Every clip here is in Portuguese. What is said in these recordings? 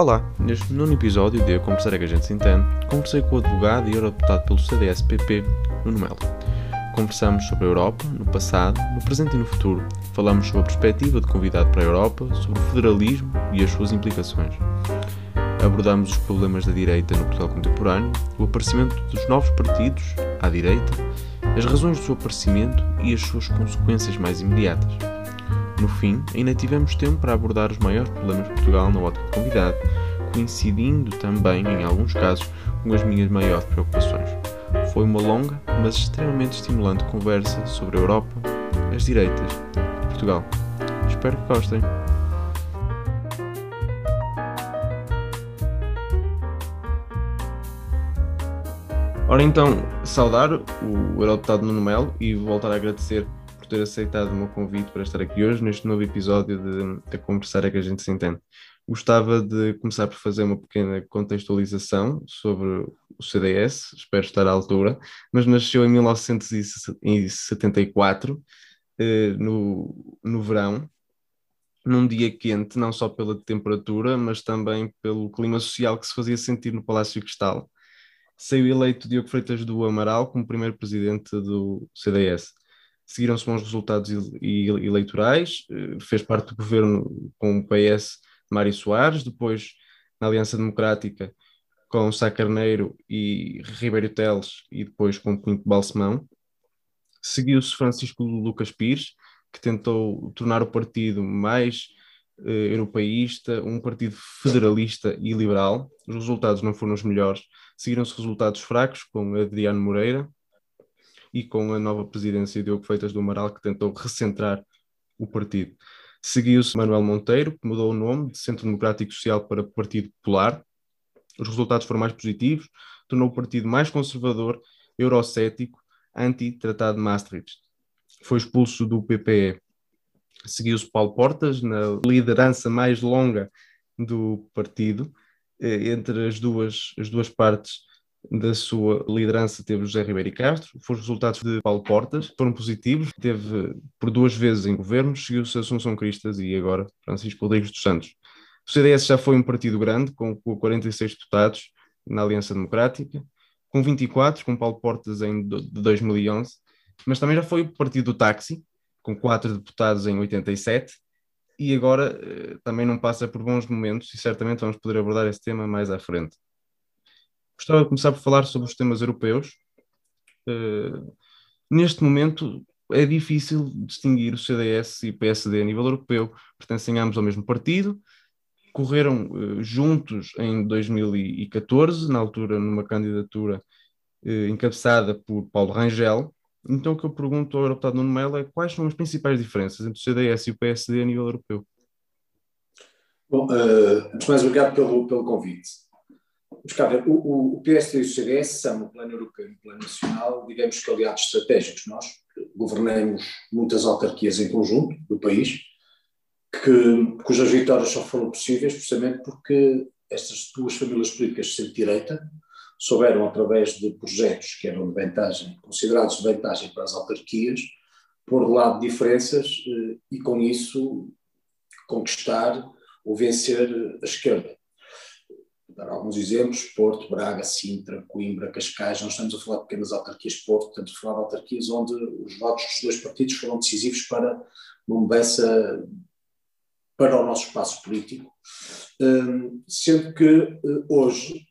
Olá, neste nono episódio de A Conversar é que a gente se entende, conversei com o advogado e eurodeputado pelo CDS-PP, Nuno Melo. Conversamos sobre a Europa, no passado, no presente e no futuro. Falamos sobre a perspectiva de convidado para a Europa, sobre o federalismo e as suas implicações. Abordamos os problemas da direita no Portugal contemporâneo, o aparecimento dos novos partidos à direita, as razões do seu aparecimento e as suas consequências mais imediatas. No fim, ainda tivemos tempo para abordar os maiores problemas de Portugal na ótica de convidado, coincidindo também, em alguns casos, com as minhas maiores preocupações. Foi uma longa, mas extremamente estimulante conversa sobre a Europa, as direitas e Portugal. Espero que gostem. Ora então, saudar o eurodeputado Nuno Melo e voltar a agradecer ter aceitado o meu convite para estar aqui hoje neste novo episódio de A Conversar é que a gente se entende. Gostava de começar por fazer uma pequena contextualização sobre o CDS, espero estar à altura, mas nasceu em 1974, eh, no, no verão, num dia quente, não só pela temperatura, mas também pelo clima social que se fazia sentir no Palácio Cristal. Saiu eleito Diogo Freitas do Amaral como primeiro presidente do CDS seguiram-se bons resultados eleitorais, eh, fez parte do governo com o PS Mário Soares, depois na Aliança Democrática com Sá Carneiro e Ribeiro Teles e depois com Pinto Balsemão. Seguiu-se Francisco Lucas Pires, que tentou tornar o partido mais eh, europeísta, um partido federalista e liberal. Os resultados não foram os melhores. Seguiram-se resultados fracos com Adriano Moreira, e com a nova presidência de Diogo Feitas do Amaral, que tentou recentrar o partido. Seguiu-se Manuel Monteiro, que mudou o nome de Centro Democrático Social para Partido Popular. Os resultados foram mais positivos, tornou o partido mais conservador, eurocético, anti-tratado de Maastricht. Foi expulso do PPE. Seguiu-se Paulo Portas na liderança mais longa do partido. Eh, entre as duas, as duas partes da sua liderança teve José Ribeiro e Castro, os resultados de Paulo Portas foram positivos, teve por duas vezes em governo, seguiu-se Assunção Cristas e agora Francisco Rodrigues dos Santos. O CDS já foi um partido grande, com 46 deputados na Aliança Democrática, com 24, com Paulo Portas em de 2011, mas também já foi o partido do táxi, com quatro deputados em 87, e agora eh, também não passa por bons momentos, e certamente vamos poder abordar esse tema mais à frente. Gostava de começar por falar sobre os temas europeus. Uh, neste momento é difícil distinguir o CDS e o PSD a nível europeu, pertencem ambos ao mesmo partido, correram uh, juntos em 2014, na altura numa candidatura uh, encabeçada por Paulo Rangel. Então o que eu pergunto ao eurodeputado Nuno Melo é quais são as principais diferenças entre o CDS e o PSD a nível europeu? Bom, antes mais obrigado pelo, pelo convite. Vamos o, o PSD e o CDS são, no plano europeu e no plano nacional, digamos que aliados estratégicos. Nós governamos muitas autarquias em conjunto do país, que, cujas vitórias só foram possíveis precisamente porque estas duas famílias políticas de centro-direita souberam, através de projetos que eram de vantagem, considerados de vantagem para as autarquias, pôr de lado diferenças eh, e, com isso, conquistar ou vencer a esquerda dar alguns exemplos, Porto, Braga, Sintra, Coimbra, Cascais, nós estamos a falar de pequenas autarquias Porto, estamos a falar de autarquias onde os votos dos dois partidos foram decisivos para uma mudança para o nosso espaço político, hum, sendo que eh, hoje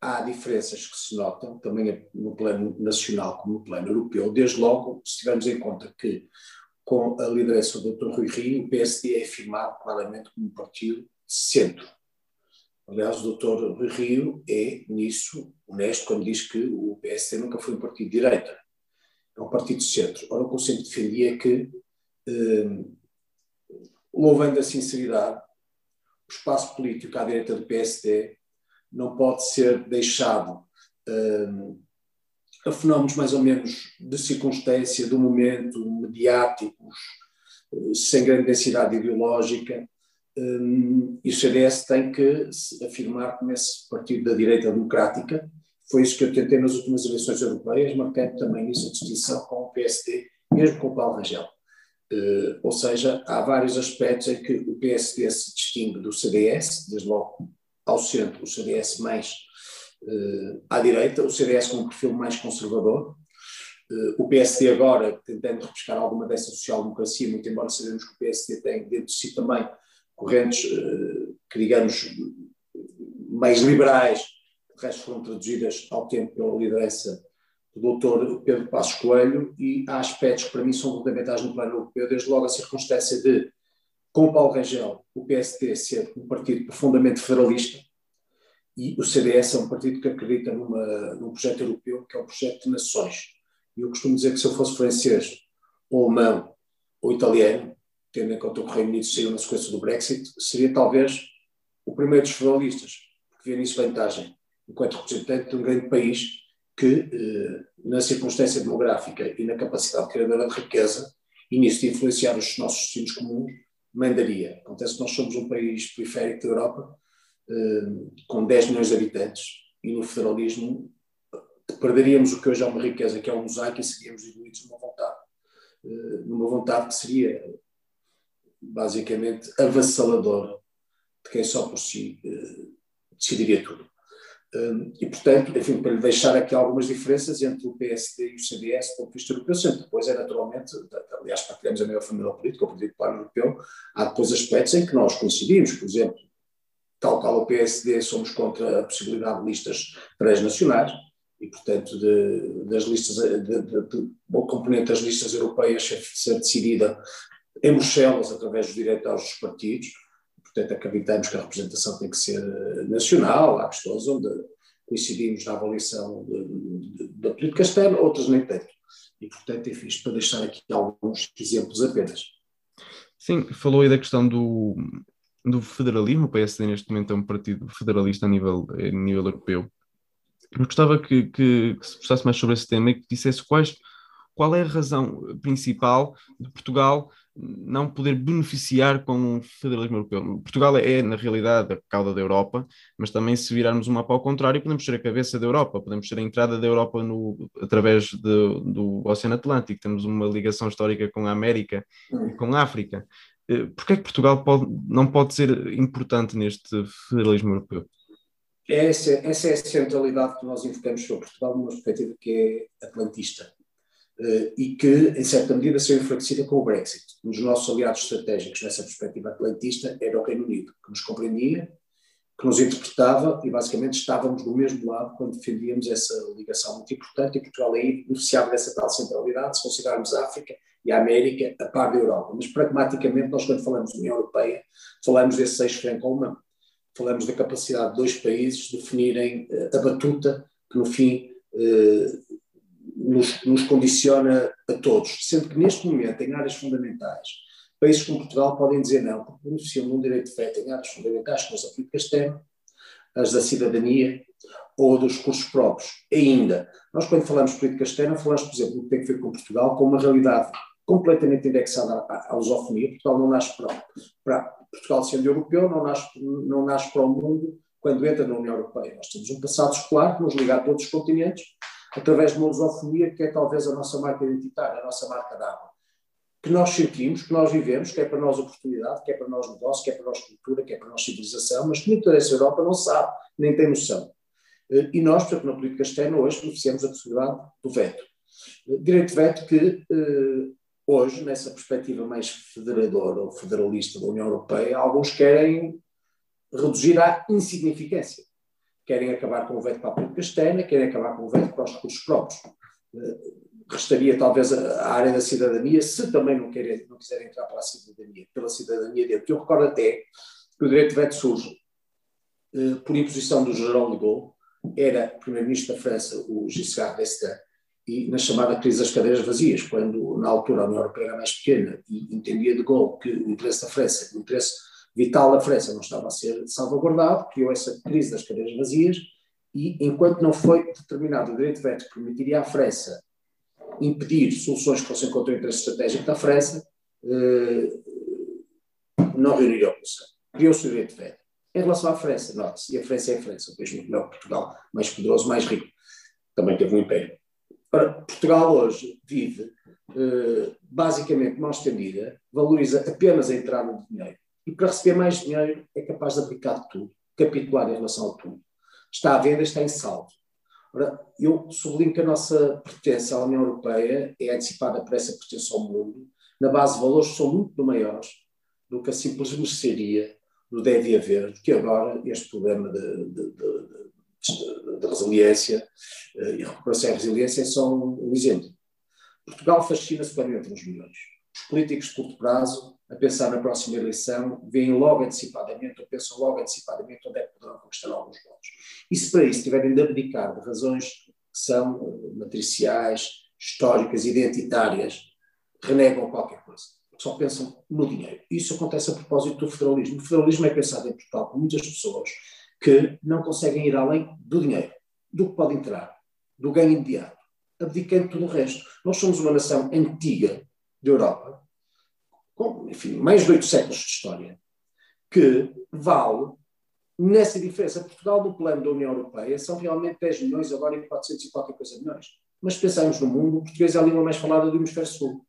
há diferenças que se notam, também no plano nacional como no plano europeu, desde logo se tivermos em conta que com a liderança do Dr. Rui Rio, o PSD é afirmado claramente como um partido centro, Aliás, o doutor Rio é, nisso, honesto quando diz que o PSD nunca foi um partido de direita, é um partido de centro. Ora, o que eu sempre defendi é que, eh, louvando a sinceridade, o espaço político à direita do PSD não pode ser deixado eh, a fenómenos mais ou menos de circunstância, do momento, mediáticos, eh, sem grande densidade ideológica, um, e o CDS tem que se afirmar como esse partido da direita democrática. Foi isso que eu tentei nas últimas eleições europeias, marcando também isso a distinção com o PSD, mesmo com o Paulo Rangel. Uh, ou seja, há vários aspectos em que o PSD se distingue do CDS, desde logo ao centro, o CDS mais uh, à direita, o CDS com um perfil mais conservador, uh, o PSD agora tentando repescar alguma dessa social-democracia, muito embora sabemos que o PSD tem dentro de si também correntes que, digamos, mais liberais, que de resto foram traduzidas ao tempo pela liderança do doutor Pedro Passos Coelho, e há aspectos que para mim são fundamentais no plano europeu, desde logo a circunstância de, com Paulo Rangel, o PSD ser um partido profundamente federalista, e o CDS é um partido que acredita numa, num projeto europeu que é um projeto de nações. E eu costumo dizer que se eu fosse francês, ou alemão, ou italiano, tendo em conta que o Reino Unido saiu na sequência do Brexit, seria talvez o primeiro dos federalistas, porque via nisso vantagem, enquanto representante de um grande país que, eh, na circunstância demográfica e na capacidade criadora de riqueza, e nisso de influenciar os nossos destinos comuns, mandaria. Acontece que nós somos um país periférico da Europa, eh, com 10 milhões de habitantes, e no federalismo perderíamos o que hoje é uma riqueza, que é um mosaico, e seríamos diluídos numa vontade. Eh, numa vontade que seria basicamente avassaladora de quem só por si decidiria tudo. Hum, e, portanto, enfim, para lhe deixar aqui algumas diferenças entre o PSD e o CDS do ponto de vista europeu, sempre depois é naturalmente, aliás, partilhamos a mesma família política, o Partido Popular Europeu, há depois aspectos em que nós coincidimos, por exemplo, tal qual o PSD, somos contra a possibilidade de listas transnacionais e, portanto, de, das listas, de, de, de, componente das listas europeias ser decidida em Bruxelas através dos diretórios dos partidos, portanto acreditamos que a representação tem que ser eh, nacional, há questões onde coincidimos na avaliação da política externa, outras nem tanto. E, portanto, enfim, para deixar aqui alguns exemplos apenas. Sim, falou aí da questão do, do federalismo, o PSD neste momento é um partido federalista a nível, a nível europeu. Eu gostava que, que, que se prestasse mais sobre esse tema e que dissesse quais, qual é a razão principal de Portugal não poder beneficiar com o federalismo europeu. Portugal é, na realidade, a cauda da Europa, mas também se virarmos o mapa ao contrário, podemos ser a cabeça da Europa, podemos ser a entrada da Europa no, através de, do Oceano Atlântico, temos uma ligação histórica com a América e com a África. Eh, Por que é que Portugal pode, não pode ser importante neste federalismo europeu? Essa, essa é a centralidade que nós invocamos sobre Portugal numa perspectiva que é atlantista e que, em certa medida, se enfraquecida com o Brexit. Um dos nossos aliados estratégicos nessa perspectiva atlantista era o Reino Unido, que nos compreendia, que nos interpretava e, basicamente, estávamos do mesmo lado quando defendíamos essa ligação muito importante e Portugal aí beneficiava dessa tal centralidade, se considerarmos a África e a América a par da Europa. Mas, pragmaticamente, nós, quando falamos de União Europeia, falamos desse eixo franco-alemão. Falamos da capacidade de dois países definirem uh, a batuta que, no fim, uh, nos, nos condiciona a todos, sendo que neste momento, em áreas fundamentais, países como Portugal podem dizer não, porque beneficiam de um direito de veto em áreas fundamentais, como as da política externa, as da cidadania ou dos recursos próprios. Ainda, nós quando falamos de política externa, falamos, por exemplo, do que tem que ver com Portugal, com uma realidade completamente indexada à lusofonia. Portugal não nasce para, para Portugal sendo europeu, não nasce, não nasce para o mundo quando entra na União Europeia. Nós temos um passado escolar que nos liga a todos os continentes através de uma lusofonia que é talvez a nossa marca identitária, a nossa marca d'água. Que nós sentimos, que nós vivemos, que é para nós oportunidade, que é para nós negócio, que é para nós cultura, que é para nós civilização, mas que muita dessa Europa não sabe, nem tem noção. Eh, e nós, portanto, na política externa, hoje beneficiamos da possibilidade do veto. Eh, direito de veto que eh, hoje, nessa perspectiva mais federadora ou federalista da União Europeia, alguns querem reduzir à insignificância querem acabar com o veto para a política externa, querem acabar com o veto para os recursos próprios. Eh, restaria talvez a, área da cidadania, se também não, querem, não quiserem entrar para a cidadania, pela cidadania dele. Eu recordo até que o direito de veto surge eh, por imposição do General de Gaulle, era primeiro-ministro da França, o Giscard d'Estaing, e na chamada crise das cadeiras vazias, quando na altura a União Europeia era mais pequena e entendia de Gaulle que o interesse da França, o interesse vital da França não estava a ser salvaguardado, criou essa crise das cadeiras vazias, e enquanto não foi determinado o direito de veto que permitiria à França impedir soluções que fossem contra o interesse estratégico da França, eh, não reuniria a Conselho. Criou-se o direito de veto. Em relação à França, note-se, e a França é a França, um país muito melhor que Portugal, mais poderoso, mais rico, também teve um império. Ora, Portugal hoje vive eh, basicamente mão estendida, valoriza apenas a entrada de dinheiro. E para receber mais dinheiro é capaz de aplicar tudo, capitular em relação a tudo. Está à venda, está em saldo. Ora, eu sublinho que a nossa pertença à União Europeia é antecipada por essa pertença ao mundo, na base de valores que são muito maiores do que a simples mercearia do deve haver, que agora este problema de, de, de, de resiliência eh, e recuperação e resiliência são um exemplo. Portugal fascina-se quando entram os milhões. Os políticos de curto prazo, a pensar na próxima eleição, veem logo antecipadamente, ou pensam logo antecipadamente onde é que poderão conquistar alguns votos. E se para isso tiverem de abdicar de razões que são eh, matriciais, históricas, identitárias, renegam qualquer coisa. Só pensam no dinheiro. Isso acontece a propósito do federalismo. O federalismo é pensado em Portugal por muitas pessoas que não conseguem ir além do dinheiro, do que pode entrar, do ganho imediato, abdicando tudo o resto. Nós somos uma nação antiga da Europa, com, enfim, mais de oito séculos de história, que vale nessa diferença. Portugal, no plano da União Europeia, são realmente 10 milhões, agora em 400 e qualquer coisa milhões. Mas pensamos no mundo, o português é a língua mais falada do hemisfério sul.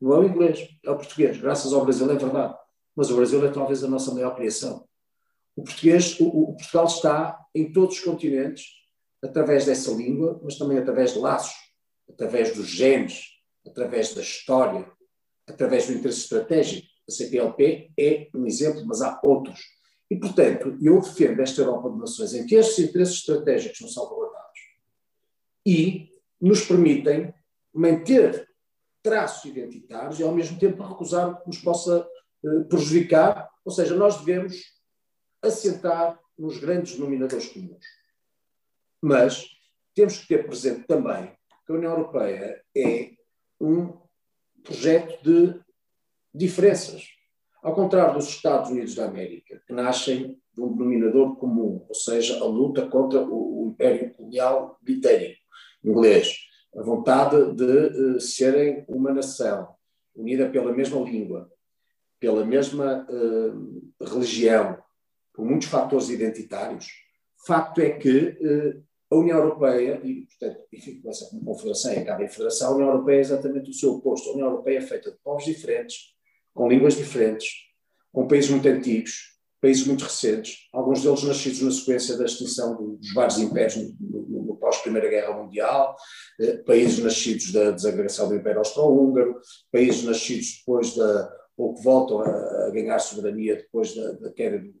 Não é o inglês, é o português. Graças ao Brasil é verdade. Mas o Brasil é talvez a nossa maior criação. O português, o, o Portugal está em todos os continentes, através dessa língua, mas também através de laços, através dos genes, através da história, através do interesse estratégico. A CPLP é um exemplo, mas há outros. E, portanto, eu defendo esta Europa de Nações em que estes interesses estratégicos são salvaguardados e nos permitem manter traços identitários e, ao mesmo tempo, recusar que nos possa eh, prejudicar. Ou seja, nós devemos assentar nos grandes denominadores comuns. Mas temos que ter presente também que a União Europeia é um projeto de diferenças. Ao contrário dos Estados Unidos da América, que nascem de um denominador comum, ou seja, a luta contra o, Império Colonial Britânico, inglês, a vontade de uh, serem uma nação unida pela mesma língua, pela mesma uh, religião, por muitos fatores identitários. Facto é que uh, a União Europeia, e portanto, enfim, começa como confederação e acaba em federação, a União Europeia é exatamente o seu oposto. A União Europeia é feita de povos diferentes, com línguas diferentes, com países muito antigos, países muito recentes, alguns deles nascidos na sequência da extinção dos vários impérios no, no, no pós-Primeira Guerra Mundial, eh, países nascidos da desagregação do Império Austro-Húngaro, países nascidos depois da, ou que voltam a, a ganhar soberania depois da, da queda do,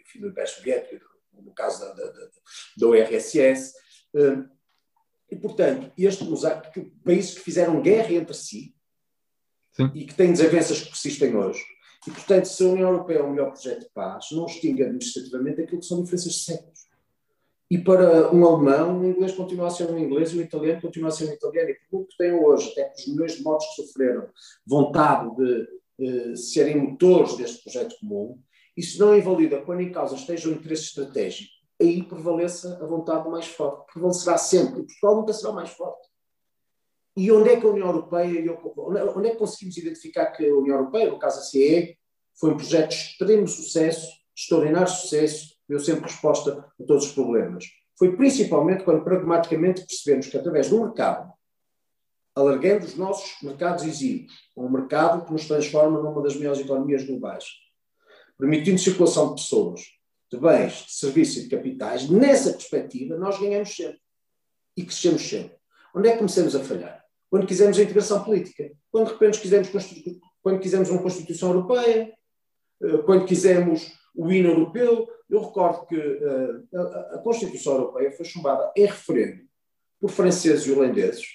enfim, do Império Soviético, no caso da, da, da URSS. Hum, e, portanto, este mosaico, países que fizeram guerra entre si Sim. e que têm desavenças que persistem hoje. E, portanto, se a União Europeia é o melhor projeto de paz, não extingue administrativamente aquilo que são diferenças de séculos. E para um alemão, o inglês continua a ser um inglês e o italiano continua a ser um italiano. E por que têm hoje, até os milhões de mortos que sofreram, vontade de eh, serem motores deste projeto comum, isso não invalida quando em causa esteja o interesse estratégico. Aí prevaleça a vontade mais forte. Prevalecerá sempre. E Portugal nunca será mais forte. E onde é que a União Europeia, onde é que conseguimos identificar que a União Europeia, no caso a CE, foi um projeto de extremo sucesso, extraordinário sucesso, deu sempre resposta a todos os problemas? Foi principalmente quando pragmaticamente percebemos que através do mercado, alargando os nossos mercados exíguos, um mercado que nos transforma numa das maiores economias globais, permitindo circulação de pessoas, de bens, de serviços e de capitais, nessa perspectiva nós ganhamos sempre e crescemos sempre. Onde é que começamos a falhar? Quando quisermos a integração política, quando de repente quisermos, quando quisermos uma Constituição Europeia, eh, quando quisermos o hino europeu. Eu recordo que uh, a, a, Constituição Europeia foi chumbada em referendo por franceses e holandeses.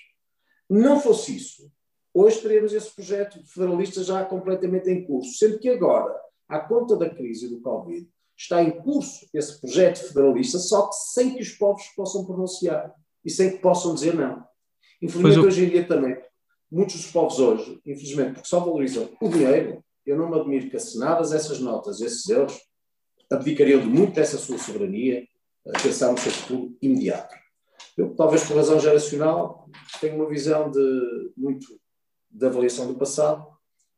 Não fosse isso, hoje teríamos esse projeto federalista já completamente em curso, sendo que agora à conta da crise do Covid, está em curso esse projeto federalista, só que sem que os povos possam pronunciar e sem que possam dizer não. Infelizmente, eu... hoje em dia também, muitos dos povos hoje, infelizmente, porque só valorizam o dinheiro, eu não me admiro que assinadas essas notas, esses euros, abdicariam de muito dessa sua soberania, a pensar no seu futuro imediato. Eu, talvez por razão geracional, tenho uma visão de muito da avaliação do passado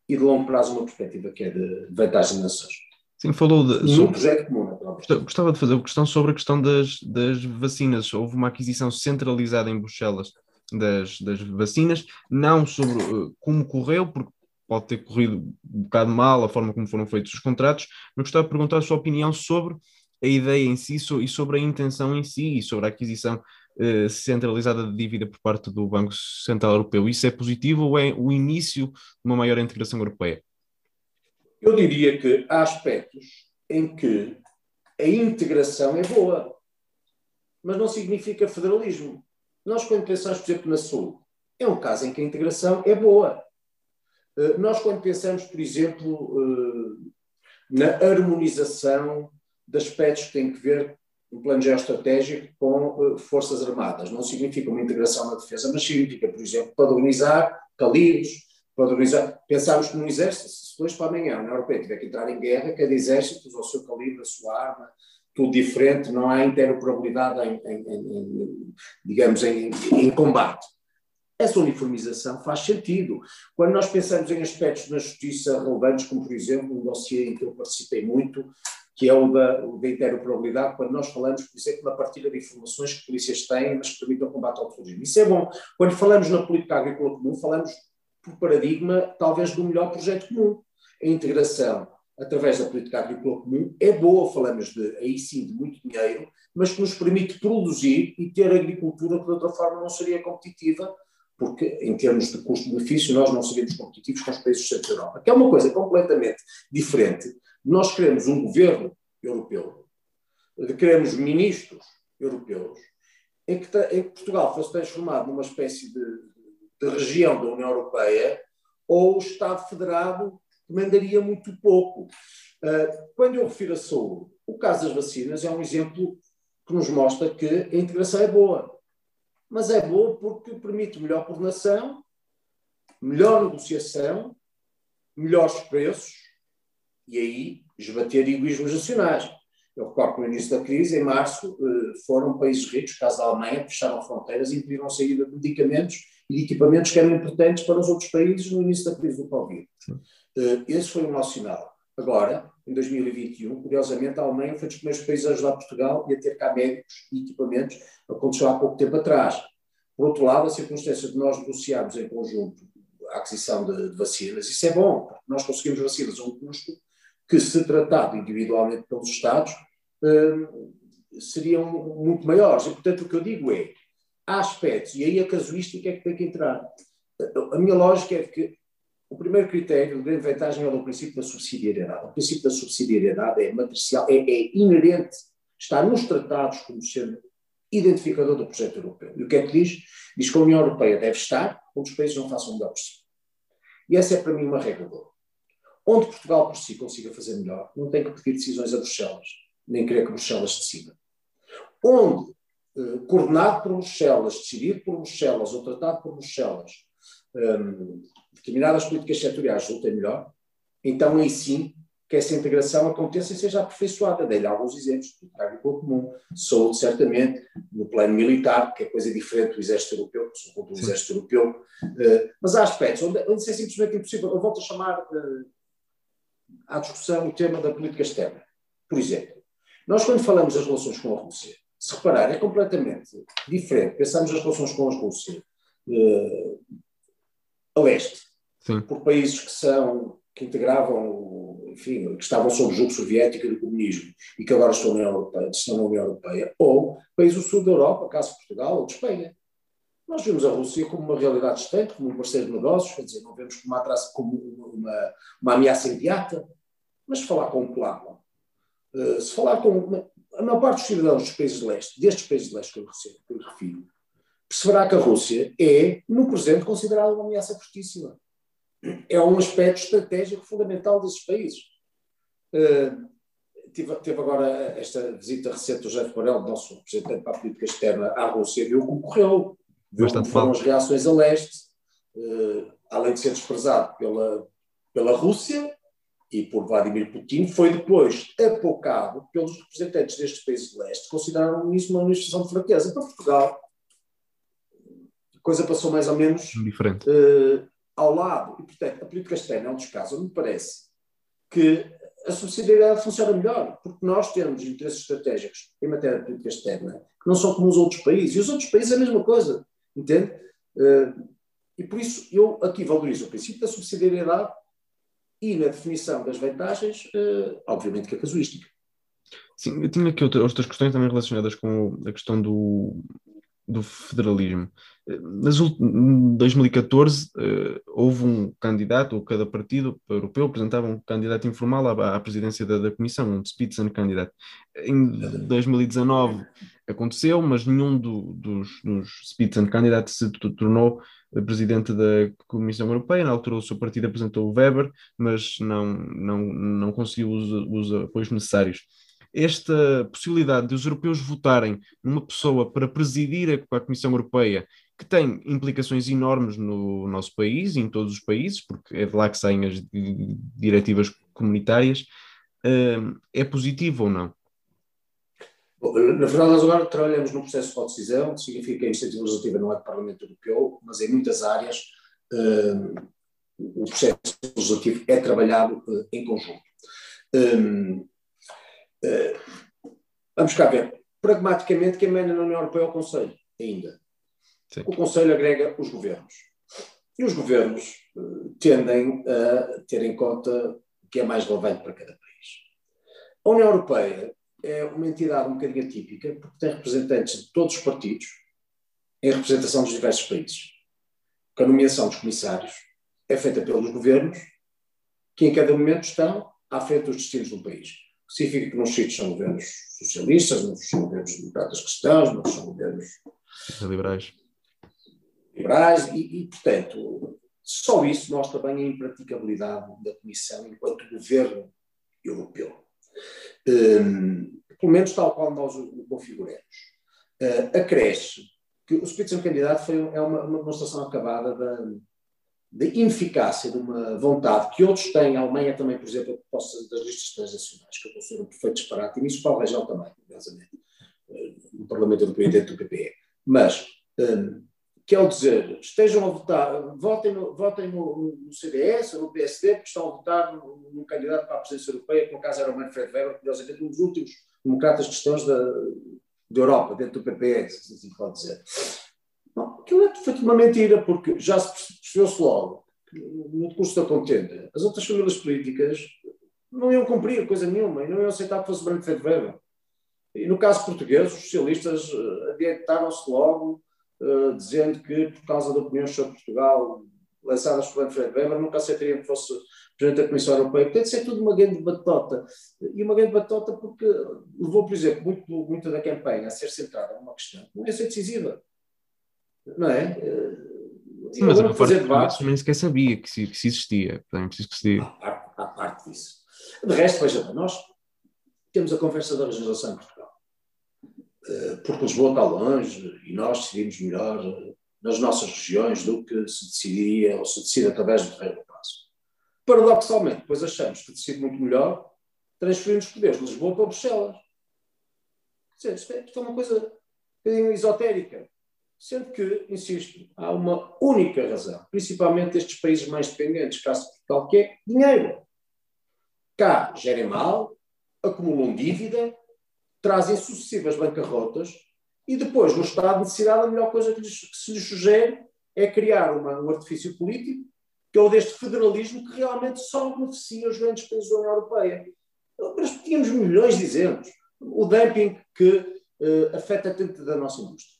e de longo prazo uma perspectiva que é de vantagem de nações. Sim, falou de. Sobre, projeto comum, Gostava de fazer uma questão sobre a questão das, das vacinas. Houve uma aquisição centralizada em Bruxelas das, das vacinas, não sobre uh, como correu, porque pode ter corrido um bocado mal a forma como foram feitos os contratos, mas gostava de perguntar a sua opinião sobre a ideia em si e sobre a intenção em si e sobre a aquisição uh, centralizada de dívida por parte do Banco Central Europeu. Isso é positivo ou é o início de uma maior integração europeia? Eu diria que há aspectos em que a integração é boa, mas não significa federalismo. Nós, quando pensamos, por exemplo, na saúde, é um caso em que a integração é boa. Eh, nós, quando pensamos, por exemplo, eh, na harmonização de aspectos que têm que ver no plano geoestratégico com eh, forças armadas, não significa uma integração na defesa, mas significa, por exemplo, padronizar calibres, padronizar. Pensamos que no exército, se dois para amanhã a União Europeia tiver que entrar em guerra, cada exército usa o seu calibre, a sua arma, tudo diferente, não há interoperabilidade em, em, em digamos, em, em combate. Essa uniformização faz sentido. Quando nós pensamos em aspectos na justiça relevantes, como por exemplo um dossiê em que eu participei muito, que é o da, da interoperabilidade, quando nós falamos, por exemplo, na partilha de informações que polícias têm, mas que permitem o combate ao terrorismo. Isso é bom. Quando falamos na política agrícola comum, falamos por paradigma, talvez, do melhor projeto comum. A integração através da política agrícola comum é boa, falamos de, aí sim de muito dinheiro, mas que nos permite produzir e ter agricultura que de outra forma não seria competitiva, porque em termos de custo-benefício nós não seríamos competitivos com os países do centro da Europa, que é uma coisa completamente diferente. Nós queremos um governo europeu, queremos ministros europeus, em que, em que Portugal fosse transformado numa espécie de, de região da União Europeia ou Estado federado demandaria muito pouco. Uh, quando eu refiro a saúde, o caso das vacinas é um exemplo que nos mostra que a integração é boa. Mas é boa porque permite melhor coordenação, melhor negociação, melhores preços e aí esbater egoísmos nacionais. Eu recordo que no início da crise, em março, eh, foram países ricos, caso da Alemanha, fecharam fronteiras e impediram a saída de medicamentos e equipamentos que eram importantes para os outros países no início da crise do Covid. Eh, esse foi o nosso sinal. Agora, em 2021, curiosamente, a Alemanha foi dos primeiros países a ajudar Portugal e a ter cá médicos e equipamentos, aconteceu há pouco tempo atrás. Por outro lado, a circunstância de nós negociarmos em conjunto a aquisição de, de vacinas, isso é bom, porque nós conseguimos vacinas a um custo que, se tratado individualmente pelos Estados, eh, seriam muito maiores. E, portanto, o que eu digo é, há aspectos, e aí a casuística é que tem que entrar. A minha lógica é que o primeiro critério de grande vantagem é o princípio da subsidiariedade. O princípio da subsidiariedade é matricial, é, é inerente, está nos tratados como sendo identificador do projeto europeu. E o que é que diz? Diz que a União Europeia deve estar onde os países não façam melhor por si. E essa é para mim uma regra boa. Onde Portugal por si consiga fazer melhor, não tem que pedir decisões a Bruxelas, nem querer que Bruxelas decida. Onde, eh, coordenado por Bruxelas, decidido por Bruxelas ou tratado por Bruxelas, um, determinadas políticas setoriais resultem melhor, então aí sim que essa integração aconteça e seja aperfeiçoada. Dei-lhe alguns exemplos, do agrícola comum, saúde, certamente, no plano militar, que é coisa diferente do exército europeu, que sou contra o exército europeu, uh, mas há aspectos onde, onde isso é simplesmente impossível. Eu volto a chamar uh, à discussão o tema da política externa. Por exemplo, nós quando falamos das relações com a Rússia, se reparar, é completamente diferente. Pensamos nas relações com a Rússia uh, a leste, Sim. por países que são que integravam, enfim, que estavam sob o jugo soviético e do comunismo e que agora estão na, Europeia, estão na União Europeia, ou países do sul da Europa, caso Portugal ou de Espanha. Nós vemos a Rússia como uma realidade distante, como um parceiro de negócios, quer dizer, não vemos como uma, como uma, uma ameaça imediata, mas falar com um polaco, uh, se falar com a maior parte dos cidadãos dos países de leste, destes países de leste que eu, recebo, que eu refiro, perceberá que a Rússia é, no presente, considerada uma ameaça fortíssima. É um aspecto estratégico fundamental desses países. Uh, tive, agora esta visita recente do Jeff Borrell, nosso representante para a política externa à Rússia, viu como correu. Viu como foram as reações a leste, uh, além de ser desprezado pela, pela Rússia e por Vladimir Putin, foi depois apocado pelos representantes destes países de leste, consideraram isso uma manifestação de fraqueza. Para Portugal, coisa passou mais ou menos diferente uh, ao lado. E, portanto, a política externa é um dos casos me parece que a subsidiariedade funciona melhor, porque nós temos interesses estratégicos em matéria de política externa que não são como os outros países. E os outros países é a mesma coisa, entende? E por isso eu aqui valorizo o princípio da subsidiariedade e na definição das vantagens, obviamente que a casuística. Sim, eu tinha aqui outras questões também relacionadas com a questão do, do federalismo. Nas, em 2014 uh, houve um candidato, ou cada partido europeu apresentava um candidato informal à, à presidência da, da, Comissão, um Spitzenkandidat. Em 2019 aconteceu, mas nenhum do, dos, dos Spitzenkandidatos se tornou presidente da Comissão Europeia. Na altura o seu partido apresentou o Weber, mas não, não, não conseguiu os, os apoios necessários esta possibilidade de os europeus votarem numa pessoa para presidir a, Comissão Europeia, que tem implicações enormes no nosso país e em todos os países, porque é de lá que saem as diretivas comunitárias, hum, é positivo ou não? Na verdade, nós agora trabalhamos num processo de decisão, que significa que a iniciativa legislativa não é do Parlamento Europeu, mas em muitas áreas um, o processo legislativo é trabalhado uh, em conjunto. Um, vamos cá ver. Pragmaticamente, quem manda na União Europeia é o Conselho, ainda. Sim. O Conselho agrega os governos. E os governos uh, tendem a ter em conta o que é mais relevante para cada país. A União Europeia é uma entidade um bocadinho atípica, porque tem representantes de todos os partidos em representação dos diversos países. a nomeação dos comissários é feita pelos governos, que em cada momento estão à frente dos destinos do país significa que nos sítios são governos socialistas, nos são governos democratas cristãos, nos são governos liberais. liberais e, e, portanto, só isso mostra bem a impraticabilidade da Comissão enquanto governo europeu. Um, pelo menos tal qual nós o configuramos. Uh, acresce que o Spitzenkandidat foi, é uma, uma demonstração acabada da, de ineficácia de uma vontade que outros têm, a Alemanha também, por exemplo, possa das listas transnacionais, que eu considero um perfeito disparate, e nisso Paulo Rangel também, curiosamente, eh, no Parlamento Europeu dentro do PPE. Mas, um, que ao dizer, estejam a votar, votem no, votem no, no CDS ou no PSD, porque estão a votar num, candidato para a presidência europeia, que no caso era o Manfred Weber, curiosamente, um dos últimos democratas cristãos da, da Europa, dentro do PPE, se assim pode dizer. Não, aquilo é feito uma mentira, porque já se percebeu-se logo, no curso da contenda, as outras famílias políticas não iam cumprir coisa nenhuma e não iam aceitar que fosse Branco Feito Weber. E no caso português, os socialistas uh, adiantaram-se logo, uh, dizendo que, por causa de opiniões sobre Portugal lançadas por Feito Weber, nunca aceitariam que fosse Presidente da Comissão Europeia. Tem de ser tudo uma grande batota. E uma grande batota porque levou, por exemplo, muito, muito da campanha a ser centrada numa questão que não ia ser decisiva não é? Sim, mas eu fazer debates. nem sequer sabia que, se, que se existia. Portanto, preciso que se diga. Há, há parte disso. De resto, veja bem, nós temos a conversa da legislação em Portugal. Eh, porque Lisboa está longe e nós decidimos melhor eh, nas nossas regiões do que se decidiria ou se decide através do terreno do passo. Paradoxalmente, depois achamos que decide muito melhor transferir os poderes de Lisboa para Bruxelas. Dizer, isto é, é uma coisa um bocadinho esotérica. Sendo que, insisto, há uma única razão, principalmente estes países mais dependentes, caso Portugal, que é dinheiro. Cá gerem mal, acumulam dívida, trazem sucessivas bancarrotas e depois, no estado de necessidade, a melhor coisa que, lhes, que se lhes sugere é criar uma, um artifício político, que é o deste federalismo, que realmente só beneficia os grandes países da União Europeia. Nós tínhamos milhões de exemplos. O dumping que uh, afeta tanto da nossa indústria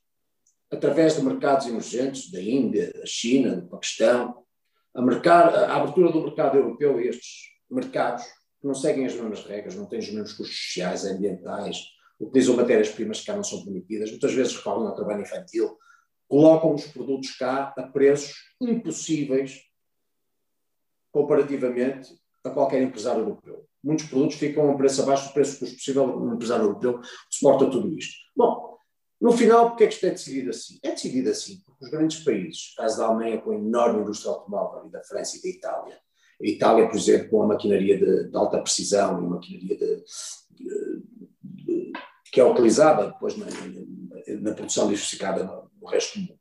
através de mercados emergentes, da Índia, da China, do Paquistão, a, mercado, a abertura do mercado europeu a estes mercados que não seguem as mesmas regras, não têm os mesmos custos sociais, ambientais, utilizam matérias-primas que cá não são permitidas, muitas vezes recorrem ao trabalho infantil, colocam os produtos cá a preços impossíveis comparativamente a qualquer empresário europeu. Muitos produtos ficam a um preço abaixo do preço que possível um empresário europeu suporta tudo isto. Bom, no final, porque é que isto é decidido assim? É decidido assim porque os grandes países, caso da Alemanha com a enorme indústria automóvel e da França e da Itália, a Itália, por exemplo, com a maquinaria de, de alta precisão e maquinaria de, de, que é utilizada depois na, na, na produção diversificada no, no, resto do mundo.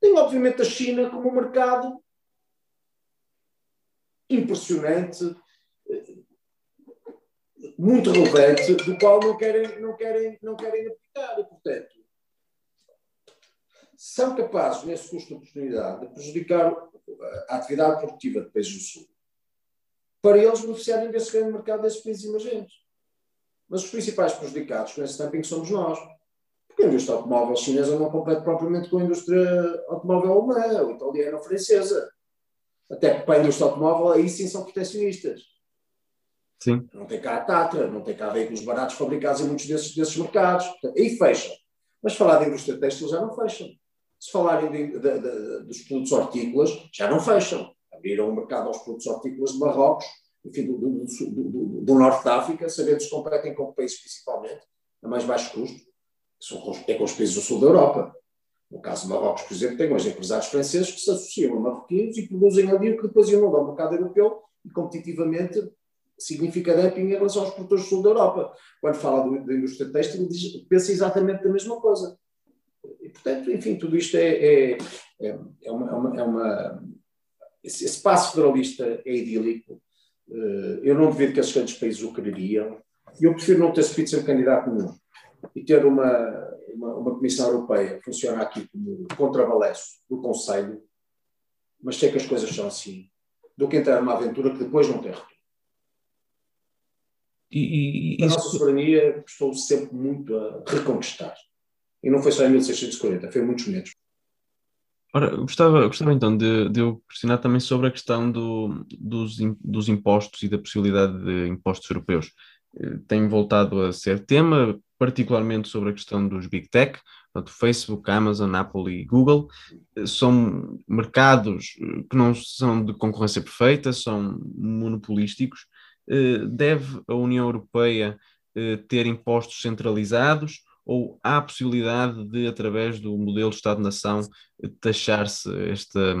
Tem, obviamente, a China como um mercado impressionante, muito relevante, do qual não querem, não querem, não querem aplicar. E, portanto, são capazes, nesse custo de oportunidade, de prejudicar a atividade produtiva de países do Sul, para eles beneficiarem desse grande mercado desses países emergentes. Mas os principais prejudicados com esse dumping somos nós. Porque a indústria automóvel chinesa não compete propriamente com a indústria automóvel alemã, ou italiana ou francesa. Até para a indústria automóvel aí sim são protecionistas. Sim. Não tem cá a Tatra, não tem cá veículos baratos fabricados em muitos desses, desses mercados. Portanto, aí fecham. Mas falar da indústria têxtil já não fecham. Se falarem de, de, de, dos produtos hortícolas, já não fecham. Abriram o mercado aos produtos hortícolas de Marrocos, enfim, do, do, do, do Norte da África, sabendo que competem com países principalmente, a mais baixo custo, é com os países do sul da Europa. No caso de Marrocos, por exemplo, tem hoje empresários franceses que se associam a marroquinos e produzem ali o que depois iam ao mercado europeu e competitivamente significa dumping em relação aos produtores do sul da Europa. Quando fala do, da indústria têxtil, pensa exatamente da mesma coisa. E, portanto, enfim, tudo isto é, é, é, é uma, é uma, é esse, esse passo federalista é idílico. Eh, eu não duvido que esses grandes países o quereriam. E eu prefiro não ter ser candidato nenhum e ter uma, uma, uma, Comissão Europeia que funciona aqui como contrabaleço do Conselho, mas sei que as coisas são assim, do que entrar numa aventura que depois não tem retorno. E, e, a nossa soberania custou sempre muito a reconquistar. E não foi só em 1640, foi muitos meses. Ora, gostava, gostava então de, de eu questionar também sobre a questão do, dos, dos impostos e da possibilidade de impostos europeus. Eh, tem voltado a ser tema, particularmente sobre a questão dos Big Tech, portanto, Facebook, Amazon, Apple e Google, eh, são mercados eh, que não são de concorrência perfeita, são monopolísticos. Deve a União Europeia ter impostos centralizados ou há a possibilidade de, através do modelo de Estado-nação, taxar-se esta,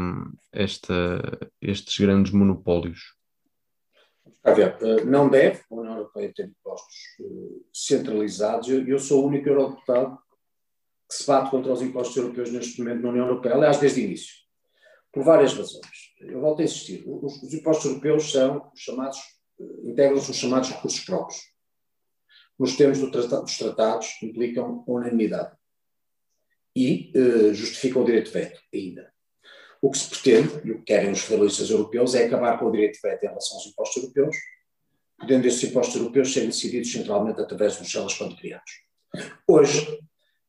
esta, estes grandes monopólios? ver, eh, não deve a União Europeia ter impostos eh, centralizados. Eu, sou o único eurodeputado que se bate contra os impostos europeus neste momento na União Europeia, aliás, desde o início, por várias razões. Eu volto a insistir, os, os impostos europeus são os chamados, eh, integram-se os chamados recursos próprios nos termos do tratado, dos tratados, implicam unanimidade e uh, justificam o direito de veto ainda. O que se pretende, e o que querem os federalistas europeus, é acabar com o direito de veto em relação aos impostos europeus, podendo esses impostos europeus serem decididos centralmente através dos Bruxelas quando criados. Hoje,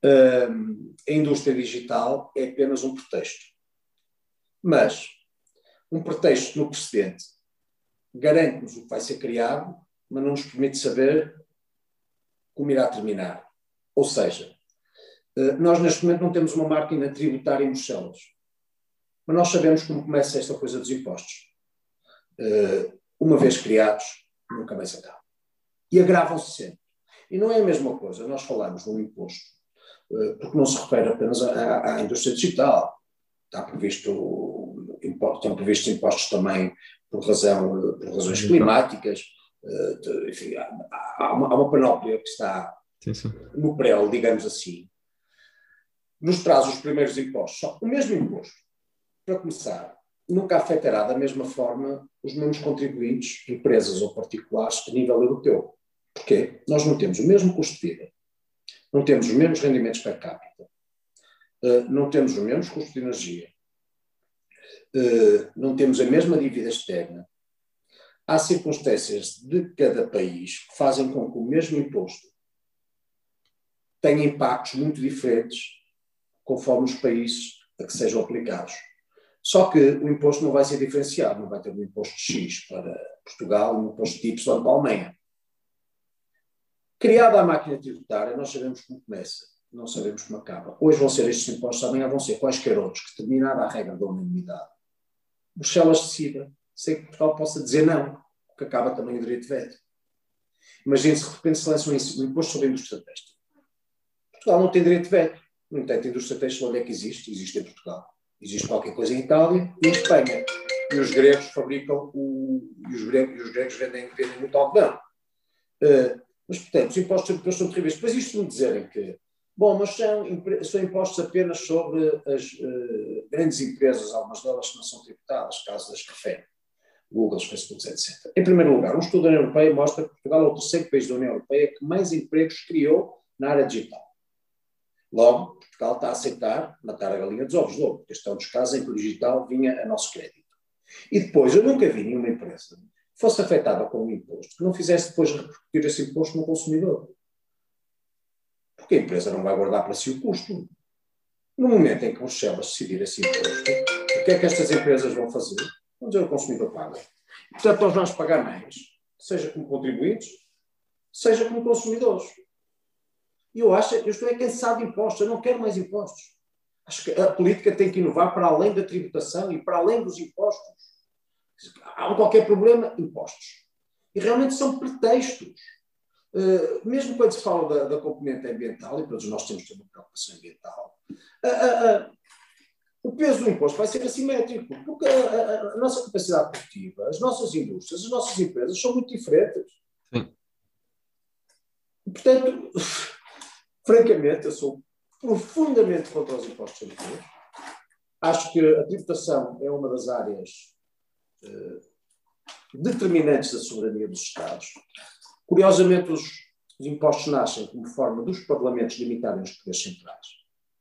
uh, a indústria digital é apenas um pretexto. Mas um pretexto no precedente garante-nos o que vai ser criado, mas não nos permite saber como irá terminar. Ou seja, eh, nós neste momento não temos uma máquina tributária em Bruxelas, mas nós sabemos como começa esta coisa dos impostos. Eh, uma vez criados, nunca mais acaba. E agravam-se sempre. E não é a mesma coisa, nós falamos de um imposto, eh, porque não se refere apenas à, à indústria digital. Está previsto, estão previstos impostos também por, razão, por razões climáticas, Uh, enfim, há, há, uma, há, uma, panóplia que está sim, sim. no prelo, digamos assim, nos traz os primeiros impostos. Só o mesmo imposto, para começar, nunca afetará da mesma forma os mesmos contribuintes, empresas ou particulares, a nível europeu. Porquê? Nós não temos o mesmo custo de vida, não temos os mesmos rendimentos per capita, uh, não temos os mesmos custos de energia, uh, não temos a mesma dívida externa, há circunstâncias de cada país que fazem com que o mesmo imposto tenha impactos muito diferentes conforme os países a que sejam aplicados. Só que o imposto não vai ser diferenciado, não vai ter um imposto X para Portugal um imposto Y para a Alemanha. Criada a máquina tributária, nós sabemos como começa, não sabemos como acaba. Hoje vão ser estes impostos, amanhã vão ser quaisquer outros, que terminada a regra da unanimidade. Bruxelas decida sem que Portugal possa dizer não, porque acaba também o direito de veto. Imagine-se, de repente, se lança um imposto sobre a indústria têxtil. Portugal não tem direito de veto. No entanto, a indústria têxtil onde é que existe? Existe em Portugal. Existe qualquer coisa em Itália e em Espanha. E os gregos fabricam o. E os gregos, e os gregos vendem, vendem muito algodão. Uh, mas, portanto, os impostos europeus são terríveis. Depois isto me dizerem que, bom, mas são, são impostos apenas sobre as uh, grandes empresas, algumas delas que não são tributadas, caso das que refere. Google, Facebook, etc. Em primeiro lugar, um estudo da União Europeia mostra que Portugal é o terceiro país da União Europeia que mais empregos criou na área digital. Logo, Portugal está a aceitar matar a galinha dos ovos de ouro. Este é um dos casos em que o digital vinha a nosso crédito. E depois, eu nunca vi nenhuma empresa que fosse afetada com um imposto que não fizesse depois repercutir esse imposto no consumidor. Porque a empresa não vai guardar para si o custo. No momento em que Bruxelas decidir esse imposto, o que é que estas empresas vão fazer? Dizer o consumidor paga. Portanto, nós vamos pagar mais, seja como contribuintes, seja como consumidores. E eu acho, eu estou é cansado de impostos, eu não quero mais impostos. Acho que a política tem que inovar para além da tributação e para além dos impostos. Há qualquer problema, impostos. E realmente são pretextos. Uh, mesmo quando se fala da, da, componente ambiental, e todos nós temos uma preocupação ambiental, uh, uh, o peso do imposto vai ser assimétrico, porque a, a, nossa capacidade produtiva, as nossas indústrias, as nossas empresas são muito diferentes. Sim. Portanto, francamente, eu sou profundamente contra os impostos europeus. Acho que a tributação é uma das áreas eh, determinantes da soberania dos Estados. Curiosamente, os, os, impostos nascem como forma dos parlamentos limitarem os poderes centrais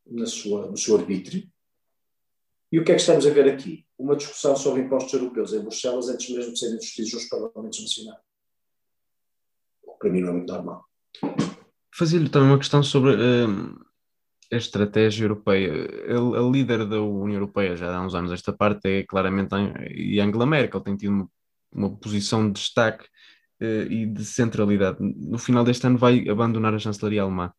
na sua, no seu arbítrio. E o que é que estamos a ver aqui? Uma discussão sobre impostos europeus em Bruxelas antes mesmo de serem discutidos nos parlamentos nacionais. O que para mim não é muito normal. Fazia-lhe também uma questão sobre. Uh a estratégia europeia. A, a, líder da União Europeia já há uns anos esta parte é claramente Angela Merkel tem tido uma, uma posição de destaque uh, e de centralidade. No final deste ano vai abandonar a chancelaria alemã.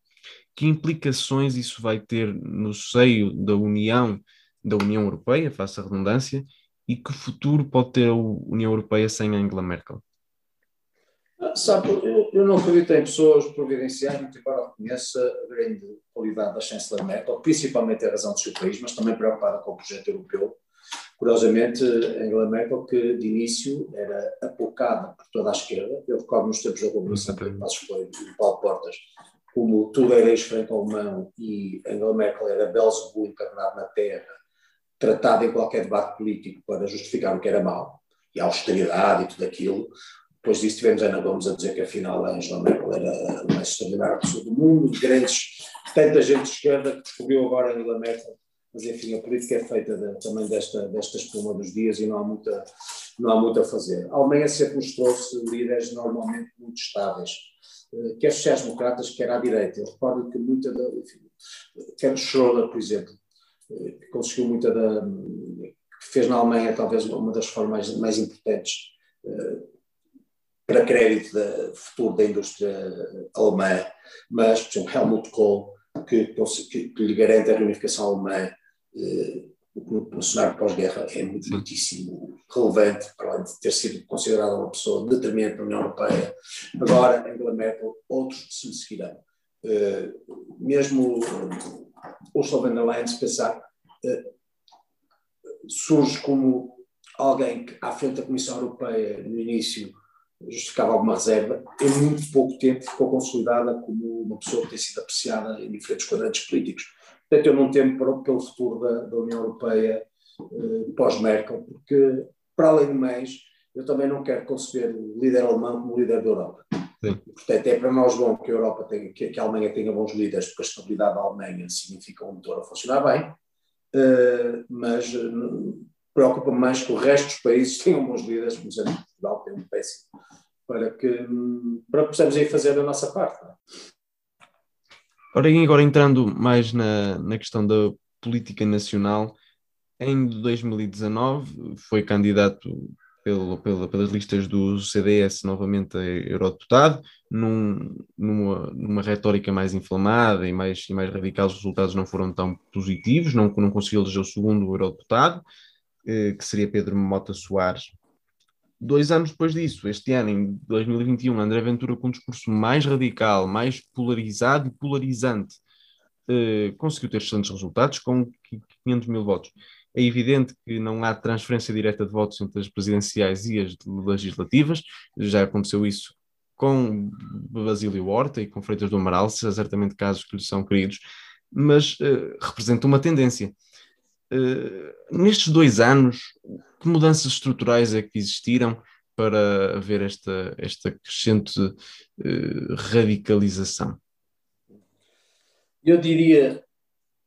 Que implicações isso vai ter no seio da União, da União Europeia, faça redundância, e que futuro pode ter a União Europeia sem Angela Merkel? Sabe, eu, eu, não acredito em pessoas providenciais, embora reconheça a grande qualidade da chanceler Merkel, principalmente a razão do seu país, mas também preocupada com o projeto europeu. Curiosamente, Angela Merkel, que de início era apocada por toda a esquerda, eu recordo nos tempos da Revolução de Passos Coelho e Paulo Portas, como tudo era ex-franco-alemão e Angela Merkel era Belzebu encarnado na terra, tratado em qualquer debate político para justificar o que era mau, e a austeridade e tudo aquilo, depois disso tivemos Ana Gomes a dizer que afinal a Angela Merkel era a mais extraordinária pessoa do mundo, grandes, tanta gente de esquerda que descobriu agora a Angela Merkel, mas enfim, a política é feita de, também desta, desta espuma dos dias e não há, muita, não há muito a fazer. A Alemanha sempre mostrou-se líderes normalmente muito estáveis, eh, quer sociais-democratas, quer à direita. Eu recordo que muita da, enfim, quer Schroeder, por exemplo, que conseguiu muita da, que fez na Alemanha talvez uma das formas mais, importantes eh, para crédito do futuro da indústria alemã, mas, por exemplo, Helmut Kohl, que, que, que lhe garante a reunificação alemã, eh, no cenário pós-guerra é muito, muitíssimo relevante, para além de ter sido considerada uma pessoa determinante na União Europeia. Agora, Angela Merkel, outros se lhe seguirão. Eh, mesmo Ursula von der Leyen, se pensar, eh, surge como alguém que, à frente da Comissão Europeia, no início, justificava alguma reserva, em muito pouco tempo ficou consolidada como uma pessoa que tem sido apreciada em diferentes quadrantes políticos. Portanto, eu não temo pelo futuro da, da União Europeia eh, pós-Merkel, porque, para além do mais, eu também não quero conceber o líder alemão como líder da Europa. Sim. Portanto, é para nós bom que a Europa tenha, que, a Alemanha tenha bons líderes, porque a estabilidade da Alemanha significa um motor a funcionar bem, uh, mas uh, preocupa-me mais que o resto dos países tenham bons líderes, por exemplo, Portugal tem um péssimo, para que, para que possamos aí fazer a nossa parte. É? Ora, agora entrando mais na, na questão da política nacional, em 2019 foi candidato pelo, pelo, pelas listas do CDS novamente a eurodeputado, num, numa, numa retórica mais inflamada e mais, e mais radical, os resultados não foram tão positivos, não, não conseguiu eleger o segundo eurodeputado, eh, que seria Pedro Mota Soares. Dois anos depois disso, este ano, em 2021, André Ventura, com um discurso mais radical, mais polarizado e polarizante, eh, conseguiu ter excelentes resultados, com 500 mil votos. É evidente que não há transferência direta de votos entre as presidenciais e as legislativas, já aconteceu isso com Basílio Horta e com Freitas do Amaral, certamente casos que lhe são queridos, mas uh, representa uma tendência. Eh, nestes dois anos, que mudanças estruturais é que existiram para haver esta, esta crescente uh, radicalização? Eu diria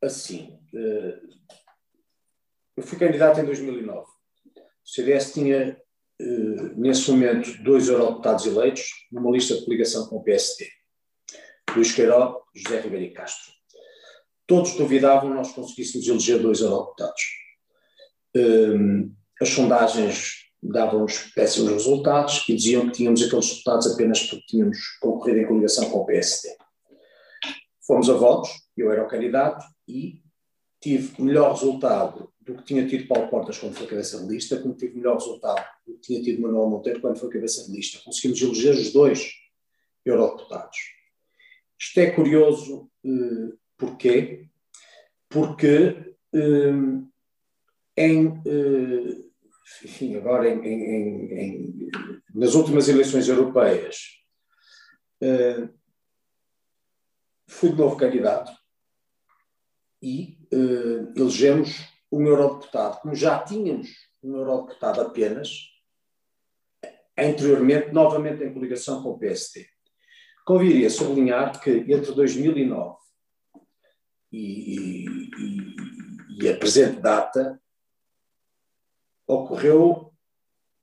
assim, eh, eu fui candidato em 2009. O CDS tinha, eh, nesse momento, dois eurodeputados eleitos numa lista de coligação com o PSD. Luís Queiroz e José Ribeiro Castro. Todos duvidavam nós conseguíssemos eleger dois eurodeputados. Eh, as sondagens davam-nos péssimos resultados e diziam que tínhamos aqueles resultados apenas porque tínhamos concorrido em coligação com o PSD. Fomos a votos, eu era o candidato e tive melhor resultado do que tinha tido Paulo Portas quando foi cabeça de lista, como tive melhor resultado do que tinha tido Manuel Monteiro quando foi cabeça de lista. Conseguimos eleger os dois eurodeputados. Isto é curioso, eh, porquê? Porque eh, em, eh, enfim, agora em, em, em, nas últimas eleições europeias, fui de novo candidato e uh, elegemos um eurodeputado, como já tínhamos um eurodeputado apenas, anteriormente, novamente em coligação com o PSD. Conviria sublinhar que entre 2009 e, e, e a presente data ocorreu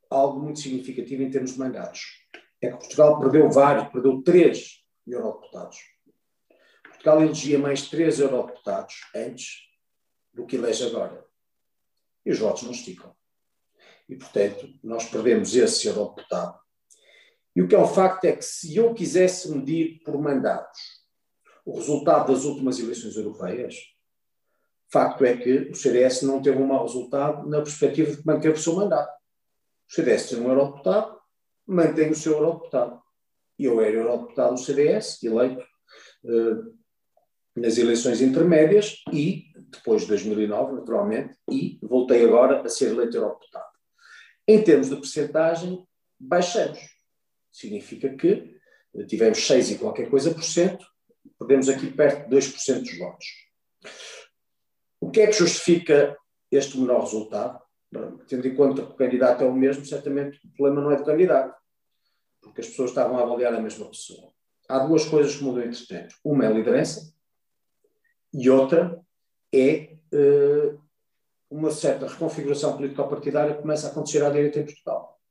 algo muito significativo em termos de mandatos. É que Portugal perdeu vários, perdeu três eurodeputados. Portugal elegia mais três eurodeputados antes do que elege agora. E os votos não esticam. E, portanto, nós perdemos esse eurodeputado. E o que é um facto é que, se eu quisesse medir por mandatos o resultado das últimas eleições europeias, facto é que o CDS não teve um mau resultado na perspectiva de manter o seu mandato. O CDS tem um eurodeputado, mantém o seu eurodeputado. Eu era eurodeputado do CDS, eleito uh, nas eleições intermédias e, depois de 2009, naturalmente, e voltei agora a ser eleito eurodeputado. Em termos de percentagem, baixamos. Significa que tivemos 6 e qualquer coisa por cento, perdemos aqui perto de 2% dos votos. O que é que justifica este menor resultado? Tendo em conta que o candidato é o mesmo, certamente o problema não é do candidato, porque as pessoas estavam a avaliar a mesma pessoa. Há duas coisas que mudam entretanto. Uma é a liderança, e outra é uh, uma certa reconfiguração político-partidária que começa a acontecer à direita em Portugal.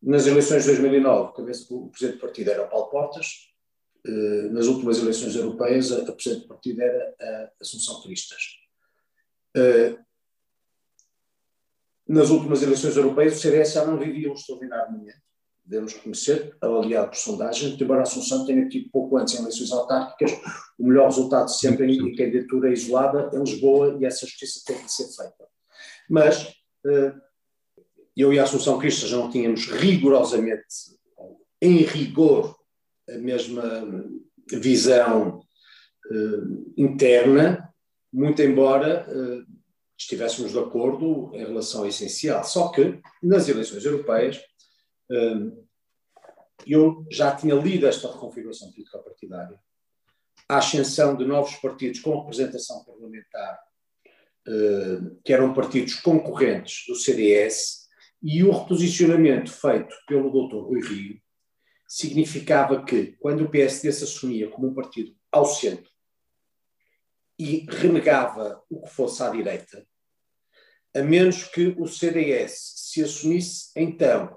Nas eleições de 2009, o presidente do partido era o Paulo Portas, uh, nas últimas eleições europeias, a, a presidente do partido era a Assunção Cristas. Uh, nas últimas eleições europeias, o CDS já não vivia um extraordinário momento devemos reconhecer, avaliado por sondagem, embora a Assunção tenha tido pouco antes em eleições autárquicas, o melhor resultado sempre em candidatura isolada em Lisboa e essa justiça tem que ser feita. Mas eh, eu e a Assunção Cristas não tínhamos rigorosamente, em rigor, a mesma visão eh, interna, muito embora eh, estivéssemos de acordo em relação ao essencial. Só que, nas eleições europeias, eu já tinha lido esta reconfiguração político-partidária, a ascensão de novos partidos com representação parlamentar, que eram partidos concorrentes do CDS, e o reposicionamento feito pelo Dr. Rui Rio significava que, quando o PSD se assumia como um partido ao centro e renegava o que fosse à direita, a menos que o CDS se assumisse então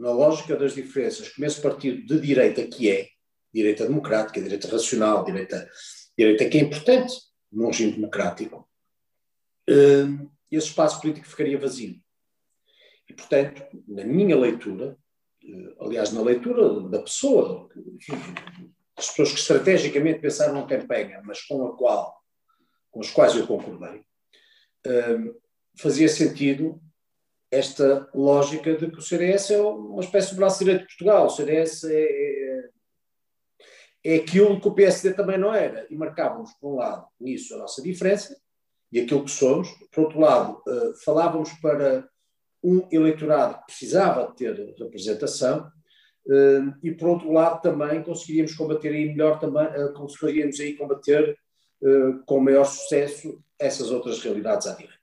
na lógica das diferenças, como esse partido de direita que é, direita democrática, direita racional, direita, direita que é importante num regime democrático, uh, esse espaço político ficaria vazio. E, portanto, na minha leitura, uh, aliás, na leitura da pessoa, enfim, as pessoas que estrategicamente pensaram na campanha, mas com a qual, com as quais eu concordei, uh, fazia sentido esta lógica de que o CDS é uma espécie de braço direito de Portugal. O CDS é, é, é aquilo que o PSD também não era. E marcávamos, por um lado, nisso a nossa diferença e aquilo que somos. Por outro lado, uh, falávamos para um eleitorado que precisava ter representação uh, e, por outro lado, também conseguiríamos combater aí melhor, também, uh, conseguiríamos aí combater com maior sucesso essas outras realidades à direita.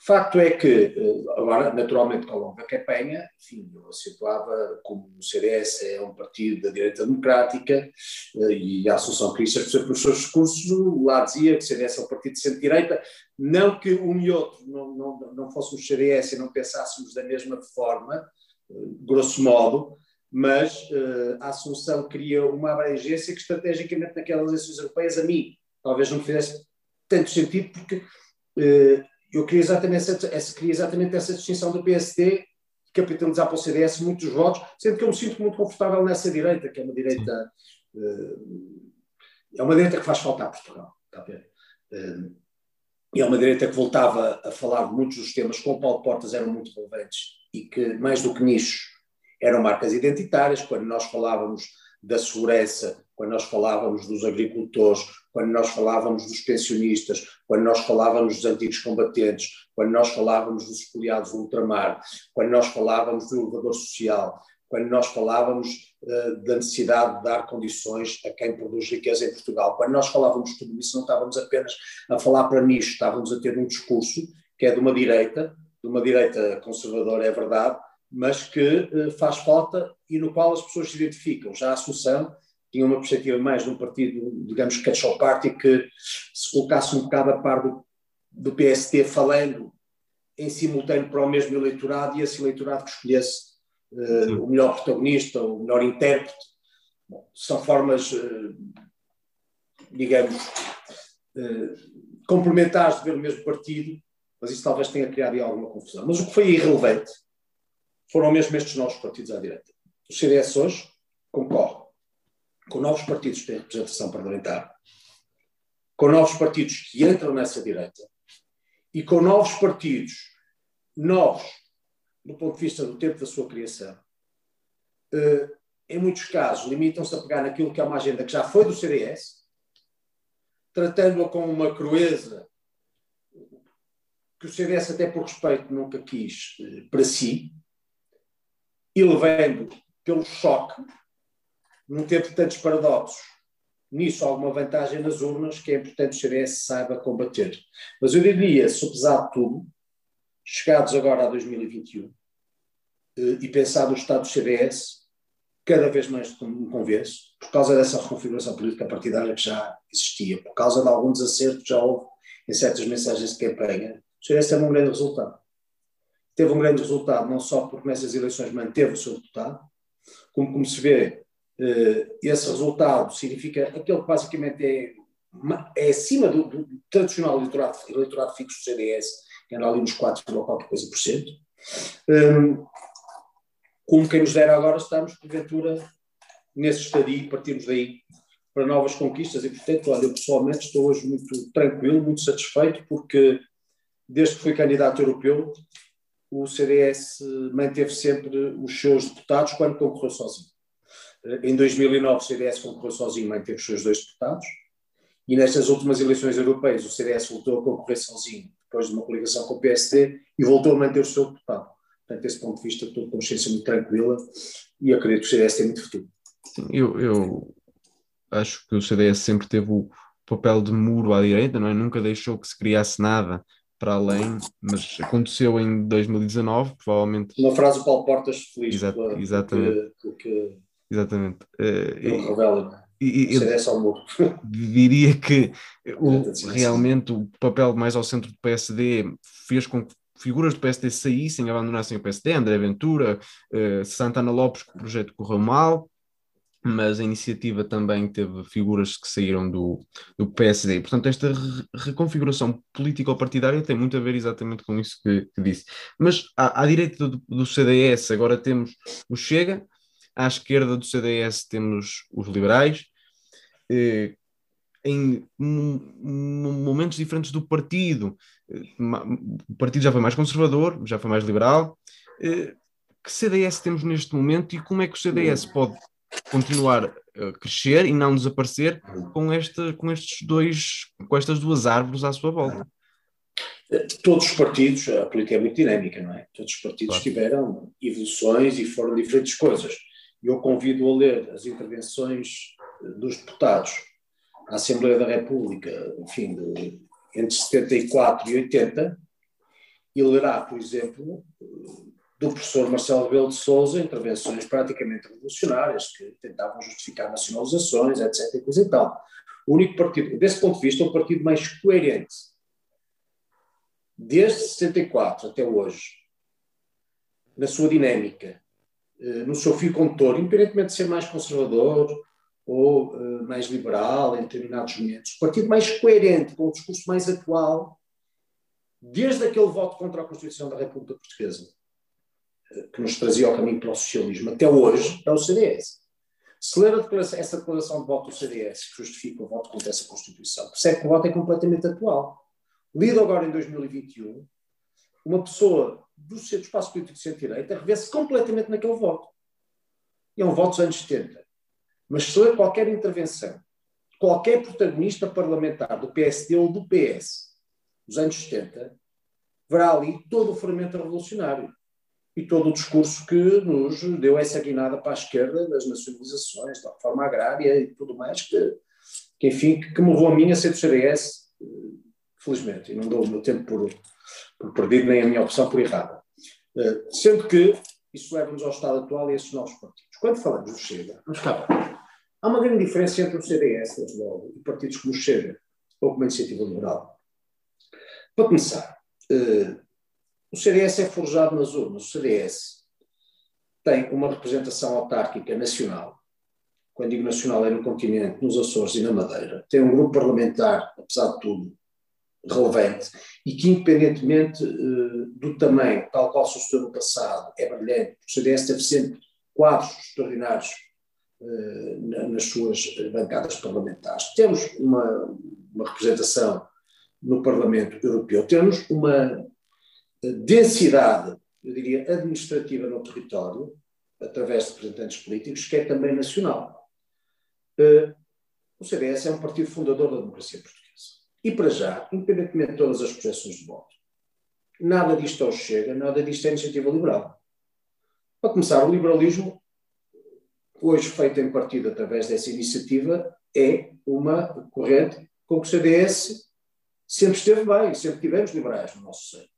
Facto é que, eh, agora, naturalmente, ao longo da campanha, enfim, eu situava como o CDS é um partido da direita democrática eh, e a Associação Cristas, por nos seus discursos, lá dizia que o CDS é um partido de centro-direita, não que um e outro não, não, não fôssemos CDS e não pensássemos da mesma forma, eh, grosso modo, mas a Assunção queria uma abrangência que, estrategicamente, naquelas eleições europeias, a mim, talvez não fizesse tanto sentido, porque eu queria exatamente essa, essa, queria exatamente essa distinção do PSD capitalizar para o CDS muitos votos, sendo que eu me sinto muito confortável nessa direita, que é uma direita uh, é uma direita que faz falta a Portugal, está a ver? Uh, é uma direita que voltava a falar de muitos dos temas com o Paulo Portas eram muito relevantes e que, mais do que nichos, eram marcas identitárias, quando nós falávamos da segurança, quando nós falávamos dos agricultores, quando nós falávamos dos pensionistas, quando nós falávamos dos antigos combatentes, quando nós falávamos dos espoliados do ultramar, quando nós falávamos do elevador social, quando nós falávamos uh, da necessidade de dar condições a quem produz riqueza em Portugal, quando nós falávamos tudo isso, não estávamos apenas a falar para nicho, estávamos a ter um discurso que é de uma direita, de uma direita conservadora, é verdade, mas que uh, faz falta e no qual as pessoas se identificam. Já a Associação tinha uma perspectiva mais de um partido, digamos, catch-all party, que se colocasse um bocado a par do, do PST falando em simultâneo para o mesmo eleitorado e esse eleitorado que escolhesse uh, o melhor protagonista, o melhor intérprete. Bom, são formas, uh, digamos, uh, complementares de ver o mesmo partido, mas isso talvez tenha criado alguma confusão. Mas o que foi irrelevante foram mesmo estes novos partidos à direita. O CDS hoje concorre com novos partidos que têm representação parlamentar, com novos partidos que entram nessa direita e com novos partidos, novos do ponto de vista do tempo da sua criação, eh, em muitos casos limitam-se a pegar naquilo que é uma agenda que já foi do CDS, tratando-a com uma crueza que o CDS, até por respeito, nunca quis eh, para si, e levando pelo choque não ter tantos paradoxos. Nisso há alguma vantagem nas urnas que é importante o CDS saiba combater. Mas eu diria, se apesar de tudo, chegados agora a 2021 eh, e pensado o estado do CDS, cada vez mais me convenço, por causa dessa reconfiguração política partidária que já existia, por causa de alguns acertos que já houve em certas mensagens de campanha, o CDS teve um grande resultado. Teve um grande resultado não só porque nessas eleições manteve o seu deputado, como, como se vê, eh, esse resultado significa aquele que basicamente é, é acima do, do tradicional eleitorado, eleitorado fixo do CDS, que anda ali nos 4 ou qualquer coisa por cento. Um, como quem nos dera agora, estamos, porventura, nesse estadio, partimos daí para novas conquistas e, portanto, olha, eu pessoalmente estou hoje muito tranquilo, muito satisfeito, porque desde que fui candidato europeu, o CDS manteve sempre os seus deputados quando concorreu sozinho. Em 2009, o CDS concorreu sozinho, manteve os seus dois deputados. E nestas últimas eleições europeias, o CDS voltou a concorrer sozinho, depois de uma coligação com o PSD, e voltou a manter o seu deputado. Portanto, desse ponto de vista, estou com consciência muito tranquila e acredito que o CDS tem muito futuro. Sim, eu, eu acho que o CDS sempre teve o papel de muro à direita, não é? Nunca deixou que se criasse nada para além, mas aconteceu em 2019, provavelmente. Uma frase do Paulo Portas feliz Exato, pela, exatamente. que Exatamente. Uh, revela, e, e, é só diria que o, realmente o papel mais ao centro do PSD fez com que figuras do PSD saíssem, abandonassem o PSD, André Ventura, uh, Santana Lopes, que o projeto correu mal, mas a iniciativa também teve figuras que saíram do, do PSD. Portanto, esta re reconfiguração político-partidária tem muito a ver exatamente com isso que, que disse. Mas à, à direita do, do, CDS agora temos o Chega, à esquerda do CDS temos os liberais. Eh, em momentos diferentes do partido, eh, o partido já foi mais conservador, já foi mais liberal. Eh, que CDS temos neste momento e como é que o CDS pode continuar a crescer e não desaparecer com, esta, com estes dois, com estas duas árvores à sua volta? Todos os partidos, a política é muito dinâmica, não é? Todos os partidos claro. tiveram evoluções e foram diferentes coisas eu convido a ler as intervenções dos deputados à Assembleia da República, enfim, de, entre 74 e 80, e lerá, por exemplo, do professor Marcelo Rebelo de Sousa, intervenções praticamente revolucionárias que tentavam justificar nacionalizações, etc. E coisa e tal. O único partido, desse ponto de vista, o partido mais coerente, desde 64 até hoje, na sua dinâmica, eh, no seu fio condutor, independentemente de ser mais conservador ou uh, mais liberal em determinados momentos, o partido mais coerente, com o discurso mais atual, desde aquele voto contra a Constituição da República Portuguesa, que nos trazia ao caminho para o socialismo, até hoje, é o CDS. Se ler declaração, essa declaração de voto do CDS, que justifica o voto contra essa Constituição, percebe que o voto é completamente atual. Lido agora em 2021, uma pessoa do, do espaço político de centro-direita revê-se completamente naquele voto. E é um voto dos anos 70. Mas se ler qualquer intervenção, qualquer protagonista parlamentar do PSD ou do PS dos anos 70, verá ali todo o fermento revolucionário e todo o discurso que nos deu essa guinada para a esquerda das nacionalizações, da reforma agrária e tudo mais, que, que enfim, que, que me a mim a ser do CDS, felizmente, e não dou o meu tempo por, por perdido, nem a minha opção por errada. Eh, sendo que isso leva-nos ao estado atual e a esses novos partidos. Quando falamos do Chega, vamos cá. Há uma grande diferença entre o CDS, desde logo, e partidos como o Chega, ou como a Iniciativa Liberal. Para começar, uh, o CDS é forjado nas urnas. O CDS tem uma representação autárquica nacional. Quando digo nacional é no continente, nos Açores e na Madeira. Tem um grupo parlamentar, apesar de tudo, relevante e que, independentemente uh, do tamanho, tal qual sucedeu no passado, é brilhante. O CDS teve sempre quadros extraordinários uh, nas suas bancadas parlamentares. Temos uma, uma representação no Parlamento Europeu, temos uma densidade, eu diria, administrativa no território, através de representantes políticos, que é também nacional. Uh, o CDS é um partido fundador da democracia portuguesa. E para já, independentemente de todas as projeções de voto, nada disto ao chega, nada disto é iniciativa liberal. Para começar, o liberalismo, hoje feito em partido através dessa iniciativa, é uma corrente com que o CDS sempre esteve bem, sempre tivemos liberais no nosso seio.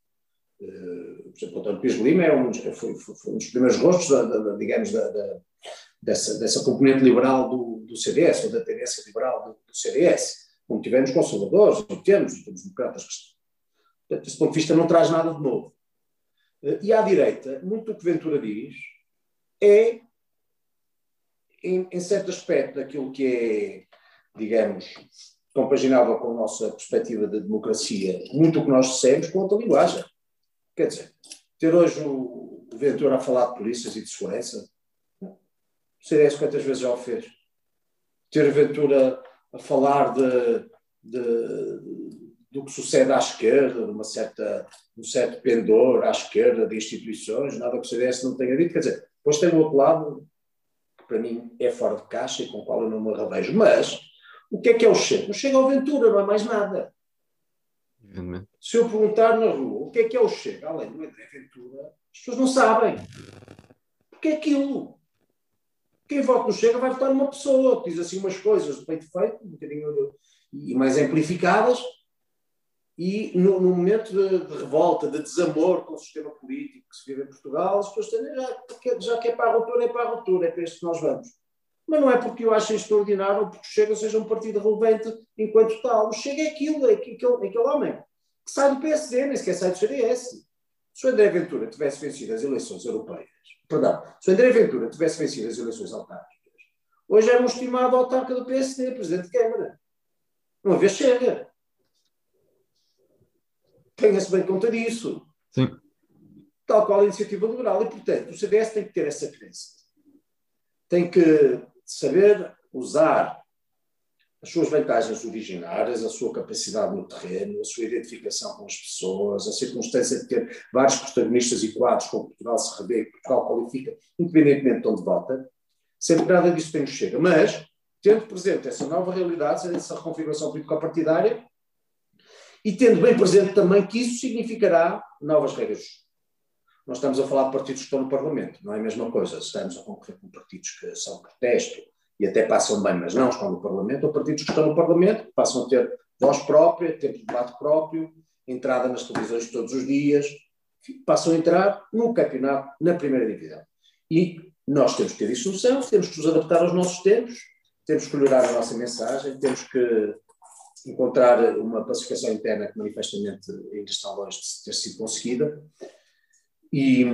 Uh, por exemplo, o António Pires Lima é um, foi, foi, um dos primeiros rostos, da, da, da, digamos, dessa, dessa componente liberal do, do CDS, ou da tendência liberal do, do CDS como tivemos conservadores, e temos, temos democratas. Portanto, desse ponto de vista, não traz nada de novo. Eh, e à direita, muito do que Ventura diz é, em, em certo aspecto, daquilo que é, digamos, compaginável com a nossa perspectiva de democracia, muito o que nós dissemos com outra linguagem. Quer dizer, ter hoje o, o Ventura a falar de polícias e de segurança, o CDS quantas vezes já o fez? Ter Ventura a falar de, de, do que sucede à esquerda, de uma certa, um certo pendor à esquerda de instituições, nada que o CDS não tenha dito. Quer dizer, depois tem o outro lado, que para mim é fora de caixa e com o qual eu não me arravejo. Mas o que é que é o Chega? O Chega ao Ventura, não é mais nada. Se eu perguntar na rua o que é que é o Chega, além do André Ventura, as pessoas não sabem. Porque é aquilo quem vota no Chega vai votar numa pessoa diz assim umas coisas de peito feito, um bocadinho e mais amplificadas, e no, no momento de, de, revolta, de desamor com o sistema político que se vive em Portugal, as pessoas têm, já, já que é para a ruptura, é para a ruptura, é para este que nós vamos. Mas não é porque eu acho extraordinário ou porque o Chega seja um partido relevante enquanto tal. O Chega é aquilo, é aquele, é aquele homem que sai do PSD, nem sequer sai do CDS. Se o André Ventura tivesse vencido as eleições europeias, perdão, se o André Ventura tivesse vencido as eleições autárquicas, hoje era um estimado autarca do PSD, Presidente de Câmara. Uma vez chega. Tenha-se bem conta disso. Sim. Tal qual a iniciativa liberal. E, portanto, o CDS tem que ter essa crença. Tem que saber usar as suas vantagens originárias, a sua capacidade no terreno, a sua identificação com as pessoas, a circunstância de ter vários protagonistas e quadros com Portugal se revê, que Portugal qualifica, independentemente de onde vota, sempre nada disso tem chega. Mas, tendo presente essa nova realidade, essa reconfiguração político-partidária, e tendo bem presente também que isso significará novas regras. Nós estamos a falar de partidos que estão no Parlamento, não é a mesma coisa. Estamos a concorrer com partidos que são protesto, e até passam bem, mas não estão no Parlamento, ou partidos que estão no Parlamento passam a ter voz própria, tempo de debate próprio, entrada nas televisões todos os dias, passam a entrar no campeonato, na primeira divisão. E nós temos que ter isso noção, temos que nos adaptar aos nossos tempos, temos que melhorar a nossa mensagem, temos que encontrar uma pacificação interna que manifestamente ainda está longe de ter sido conseguida e,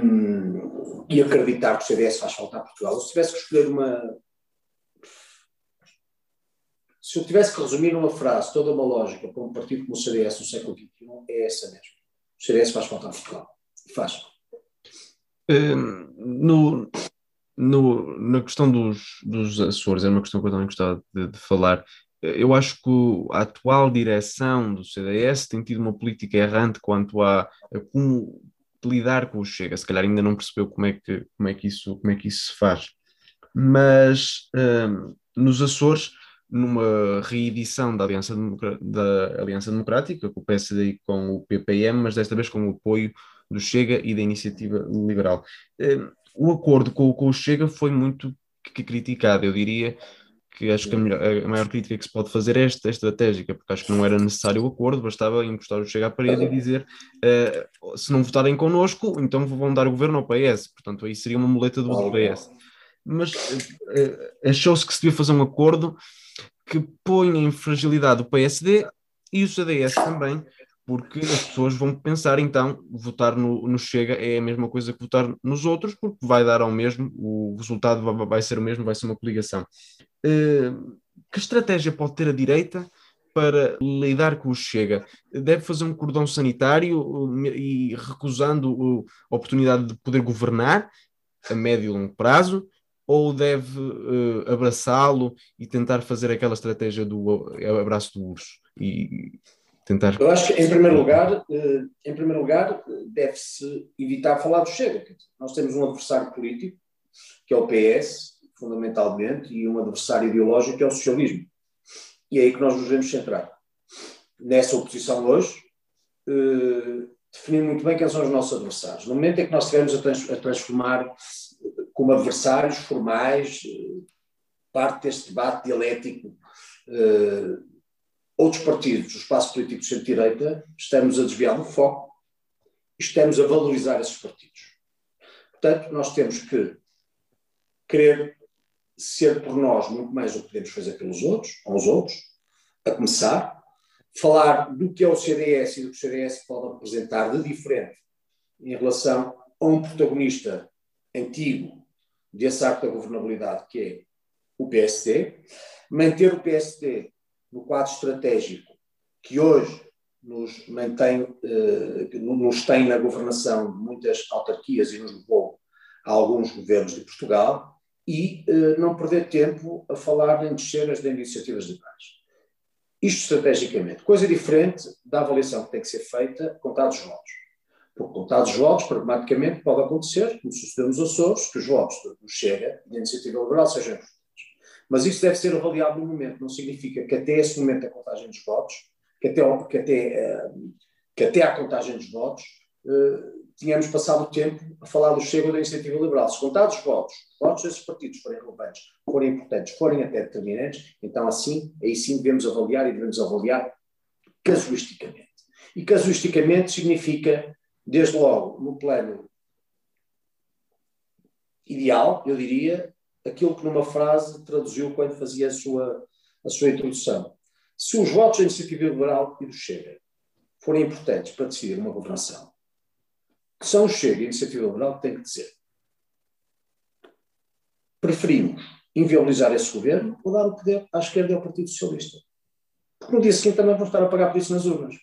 e acreditar que o CDS faz falta a Portugal. Se tivesse que escolher uma. Se eu tivesse que resumir numa frase toda uma lógica para um partido como o CDS no século XXI, é essa mesmo. O CDS faz falta a Portugal. Faz. Um, no, no, na questão dos, dos Açores, é uma questão que eu também gostava de, de falar. Eu acho que a atual direção do CDS tem tido uma política errante quanto a, a como lidar com o Chega. Se calhar ainda não percebeu como é que, como é que, isso, como é que isso se faz. Mas um, nos Açores, numa reedição da Aliança, da Aliança Democrática, com o PSD e com o PPM, mas desta vez com o apoio do Chega e da Iniciativa Liberal. Um, o acordo com, com o Chega foi muito criticado, eu diria que acho que a, melhor, a, maior crítica que se pode fazer é esta, estratégica, porque acho que não era necessário o acordo, bastava encostar o Chega à parede e dizer uh, se não votarem connosco, então vão dar o governo ao PS, portanto aí seria uma muleta do, do PS. Mas uh, achou-se que se devia fazer um acordo que ponha em fragilidade o PSD e o CDS também, porque as pessoas vão pensar então votar no, no, Chega é a mesma coisa que votar nos outros, porque vai dar ao mesmo, o resultado vai, vai ser o mesmo, vai ser uma coligação. Uh, que estratégia pode ter a direita para lidar com o Chega? Deve fazer um cordão sanitário e recusando a oportunidade de poder governar a médio e longo prazo? Ou deve uh, abraçá-lo e tentar fazer aquela estratégia do abraço do urso? E, tentar. Eu acho que, em primeiro lugar, eh, em primeiro lugar deve-se evitar falar do Chega. Nós temos um adversário político, que é o PS, fundamentalmente, e um adversário ideológico, que é o socialismo. E é aí que nós nos devemos centrar. Nessa oposição hoje, eh, definir muito bem quem são os nossos adversários. No momento em que nós estivermos a, transformar como adversários formais eh, parte deste debate dialético outros partidos do espaço político de centro-direita, estamos a desviar o foco e estamos a valorizar esses partidos. Portanto, nós temos que querer ser por nós muito mais do que podemos fazer pelos outros, aos outros, a começar, falar do que é o CDS e do que o CDS pode apresentar de diferente em relação a um protagonista antigo desse arco da governabilidade, que é o PSD, manter o PSD no quadro estratégico que hoje nos mantém, eh, nos tem na governação de muitas autarquias e nos levou a alguns governos de Portugal e eh, não perder tempo a falar em descenas de iniciativas liberais. Isto estrategicamente. Coisa diferente da avaliação que tem que ser feita contados votos. Porque contados votos, pragmaticamente, pode acontecer, como sucedeu nos Açores, que os votos do Chega, da iniciativa liberal, sejam. Mas isso deve ser avaliado no momento, não significa que até esse momento da contagem dos votos, que até, que até, eh, que até à contagem dos votos, eh, tínhamos passado o tempo a falar do Chega da Iniciativa Liberal. Se contados os votos, os votos desses partidos forem relevantes, forem importantes, forem até determinantes, então assim, aí sim devemos avaliar e devemos avaliar casuisticamente. E casuisticamente significa, desde logo, no plano ideal, eu diria, aquilo que numa frase traduziu quando fazia a sua, a sua introdução. Se os votos da iniciativa liberal e do Chega forem importantes para decidir uma governação, que são o Chega e a iniciativa liberal que têm que dizer. Preferimos inviabilizar esse governo ou dar o poder à esquerda e ao Partido Socialista. Porque no dia seguinte também vão estar a pagar por isso nas urnas.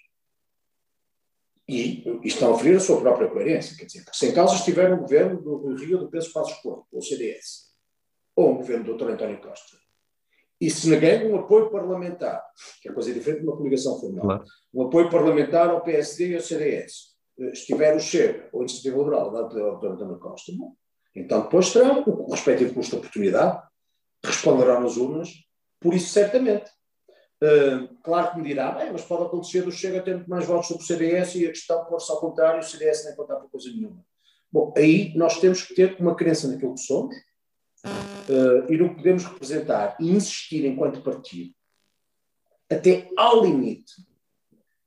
E, e estão a oferecer a sua própria coerência. Quer dizer, se em causa estiver no governo do Rio do Peso Passos Porto, ou CDS, ou um governo do Dr. António Costa. E se neguei um apoio parlamentar, que é coisa diferente de uma coligação formal, claro. um apoio parlamentar ao PSD e ao CDS, eh, estiver o Chega ou a Iniciativa Liberal do Dr. António Costa, bom, então depois terão o respectivo custo de oportunidade, responderão nas urnas, por isso certamente. Uh, claro que me dirá, bem, mas pode acontecer do Chega ter muito mais votos do que o CDS e a questão pode-se ao contrário, o CDS nem contar por coisa nenhuma. Bom, aí nós temos que ter uma crença naquilo que somos, uh, e não podemos representar e insistir enquanto partido até ao limite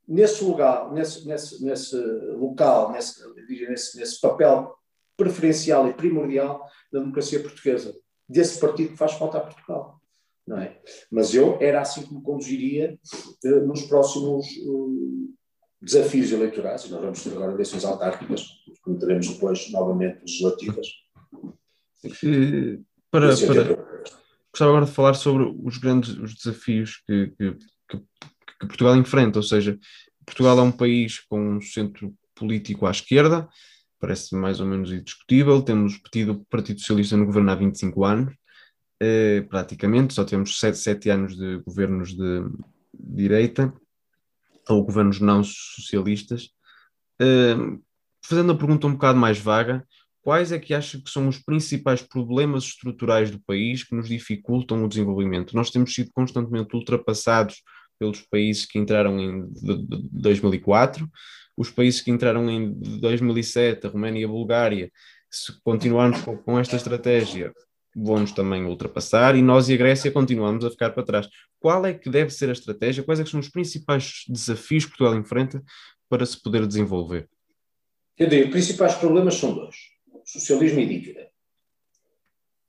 nesse lugar, nesse, nesse, nesse local, nesse, nesse, nesse papel preferencial e primordial da democracia portuguesa, desse partido que faz falta a Portugal. Não é? Mas eu era assim que me conduziria uh, nos próximos uh, desafios eleitorais, e nós vamos ter agora eleições autárquicas, que teremos depois novamente legislativas. Para, para, gostava agora de falar sobre os grandes os desafios que, que, que, que Portugal enfrenta, ou seja, Portugal é um país com um centro político à esquerda, parece mais ou menos indiscutível. Temos tido o Partido Socialista no governo há 25 anos, eh, praticamente, só temos 7, 7 anos de governos de direita, ou governos não socialistas. Eh, fazendo a pergunta um bocado mais vaga, quais é que acha que são os principais problemas estruturais do país que nos dificultam o desenvolvimento? Nós temos sido constantemente ultrapassados pelos países que entraram em 2004, os países que entraram em 2007, a Roménia e a Bulgária, se continuarmos com, esta estratégia, vão-nos também ultrapassar e nós e a Grécia continuamos a ficar para trás. Qual é que deve ser a estratégia? Quais é são os principais desafios que Portugal enfrenta para se poder desenvolver? Eu digo, os principais problemas são dois: socialismo e dívida.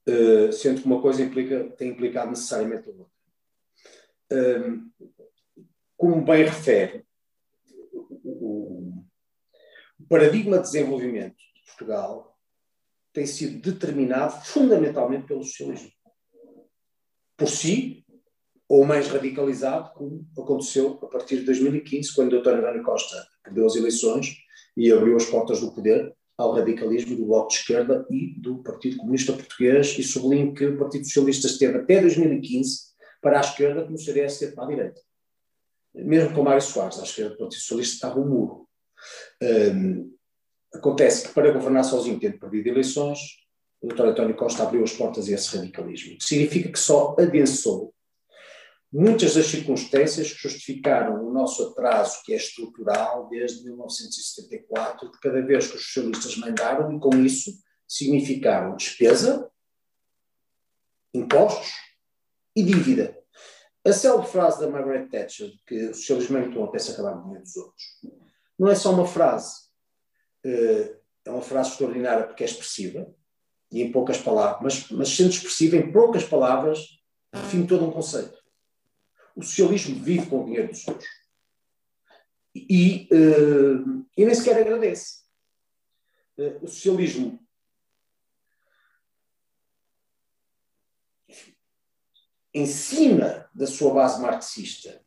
Uh, sendo que uma coisa implica, tem implicado necessariamente a outra. Uh, como bem refere, o, o paradigma de desenvolvimento de Portugal tem sido determinado fundamentalmente pelo socialismo. Por si, ou mais radicalizado, como aconteceu a partir de 2015, quando o Dr. António Costa perdeu as eleições e abriu as portas do poder ao radicalismo do Bloco de Esquerda e do Partido Comunista Português, e sublinho que o Partido Socialista esteve até 2015 para a esquerda, como o CDS esteve para a direita mesmo com Mário Soares, à esquerda do Partido Socialista, estava um muro. Um, acontece que para governar sozinho, tendo perdido eleições, o Dr. António Costa abriu as portas a esse radicalismo, que significa que só adensou muitas das circunstâncias que justificaram o nosso atraso, que é estrutural, desde 1974, de cada vez que os socialistas mandaram, e com isso significaram despesa, impostos e dívida. A célebre frase da Margaret Thatcher, que o socialismo é muito bom até se acabar no dinheiro dos outros, não é só uma frase, eh, é uma frase extraordinária porque é expressiva, e em poucas palavras, mas, mas sendo expressiva em poucas palavras, define todo um conceito. O socialismo vive com o dinheiro dos outros. E, uh, e nem sequer agradece. Uh, o socialismo em cima da sua base marxista,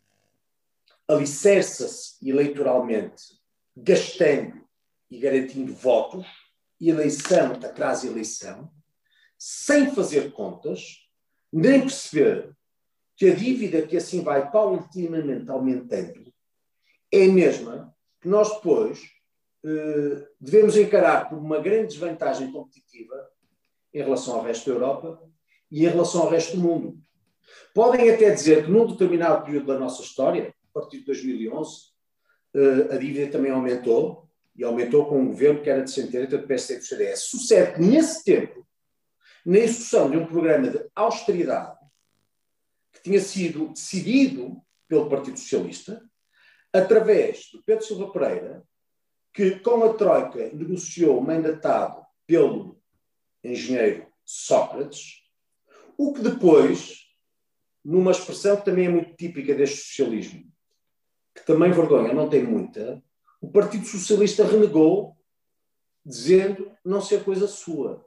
alicerça-se eleitoralmente, gastando e garantindo votos, eleição atrás eleição, sem fazer contas, nem perceber que a dívida que assim vai paulatinamente aumentando é a mesma que nós depois eh, devemos encarar como uma grande desvantagem competitiva em relação ao resto da Europa e em relação ao resto do mundo. Podem até dizer que num determinado período da nossa história, a partir de 2011, eh, a dívida também aumentou, e aumentou com um governo que era de centro-direita do PSD e do CDS. Sucede que, nesse tempo, na execução de um programa de austeridade tinha sido decidido pelo Partido Socialista, através do Pedro Silva Pereira, que com a Troika negociou mandatado pelo engenheiro Sócrates, o que depois numa expressão que também é muito típica deste socialismo, que também vergonha não tem muita, o Partido Socialista renegou, dizendo não ser coisa sua.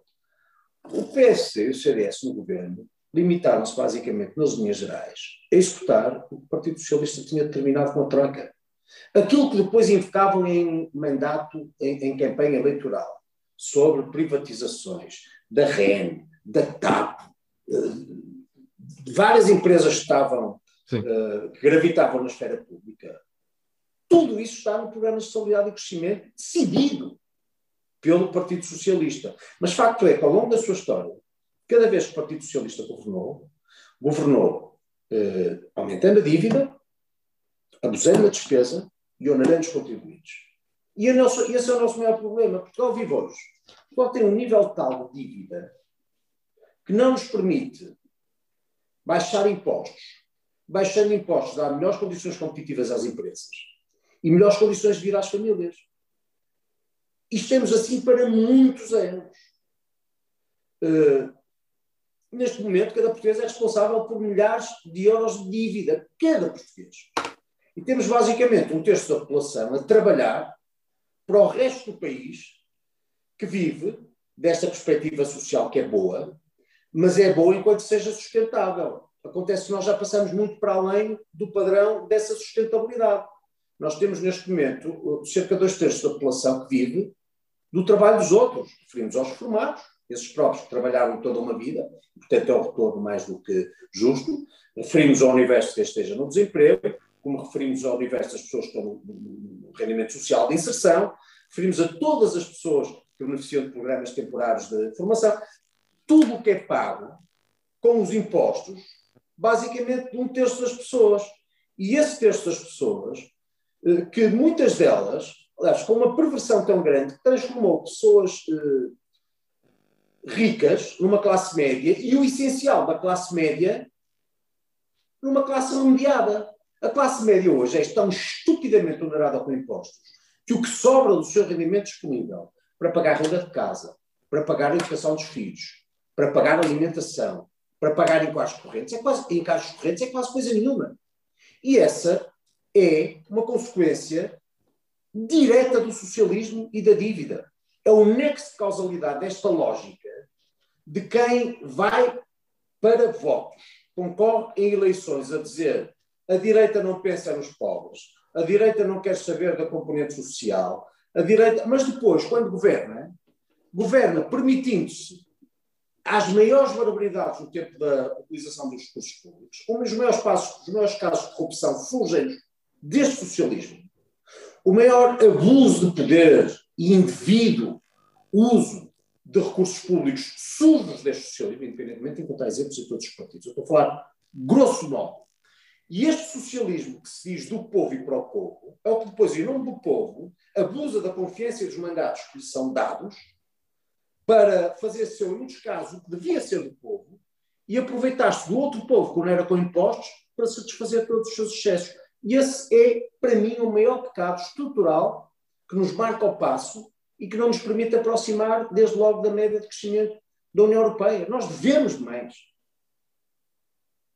O PSD e o CDS no governo limitaram-se basicamente, nas linhas gerais, a executar o que o Partido Socialista tinha determinado com a Troika. Aquilo que depois invocavam em mandato, em, em campanha eleitoral, sobre privatizações da REN, da TAP, eh, várias empresas que estavam, uh, que gravitavam na esfera pública. Tudo isso está no programa de estabilidade e crescimento decidido pelo Partido Socialista. Mas facto é que, ao longo da sua história, cada vez que o Partido Socialista governou, governou uh, aumentando a dívida, abusando da despesa e onerando os contribuintes. E nosso, esse é o nosso maior problema. Portugal vive hoje. Portugal tem um nível tal de dívida que não nos permite baixar impostos. Baixando impostos dá melhores condições competitivas às empresas. e melhores condições de vida às famílias. E estamos assim para muitos anos. Uh, neste momento, cada português é responsável por milhares de euros de dívida. Cada português. E temos basicamente um terço da população a trabalhar para o resto do país que vive desta perspectiva social que é boa, mas é boa enquanto seja sustentável. Acontece que nós já passamos muito para além do padrão dessa sustentabilidade. Nós temos neste momento cerca de dois terços da população que vive do trabalho dos outros. Referimos aos formados, esses próprios trabalharam toda uma vida, portanto é um retorno mais do que justo. Referimos ao universo que esteja no desemprego, como referimos ao universo das pessoas que estão no, rendimento social de inserção, referimos a todas as pessoas que beneficiam de programas temporários de formação, tudo o que é pago com os impostos, basicamente de um terço das pessoas. E esse terço das pessoas, eh, que muitas delas, aliás, com uma perversão tão grande, transformou pessoas eh, ricas numa classe média e o essencial da classe média numa classe remediada. A classe média hoje é tão estupidamente onerada com impostos que o que sobra do seu rendimento disponível para pagar a renda de casa, para pagar a educação dos filhos, para pagar a alimentação, para pagar encargos correntes, é quase, encargos correntes é quase coisa nenhuma. E essa é uma consequência direta do socialismo e da dívida. É o nexo de causalidade desta lógica de quem vai para votos, concorre em eleições a dizer a direita não pensa nos pobres, a direita não quer saber da componente social, a direita, mas depois, quando governa, governa permitindo-se as maiores barbaridades no tempo da utilização dos recursos públicos, um dos maiores, passos, os maiores casos de corrupção surgem deste socialismo, o maior abuso de poder e indevido uso de recursos públicos surge deste socialismo, independentemente de encontrar exemplos em todos os partidos. Eu estou a falar grosso modo. E este socialismo que se diz do povo e para o povo, é o que depois, em nome do povo, abusa da confiança dos mandatos que lhe são dados para fazer seu, em muitos casos, o que devia ser do povo e aproveitar-se do outro povo, que não era com impostos, para satisfazer todos os seus excessos. E esse é, para mim, o maior pecado estrutural que nos marca o passo e que não nos permite aproximar, desde logo, da média de crescimento da União Europeia. Nós devemos demais.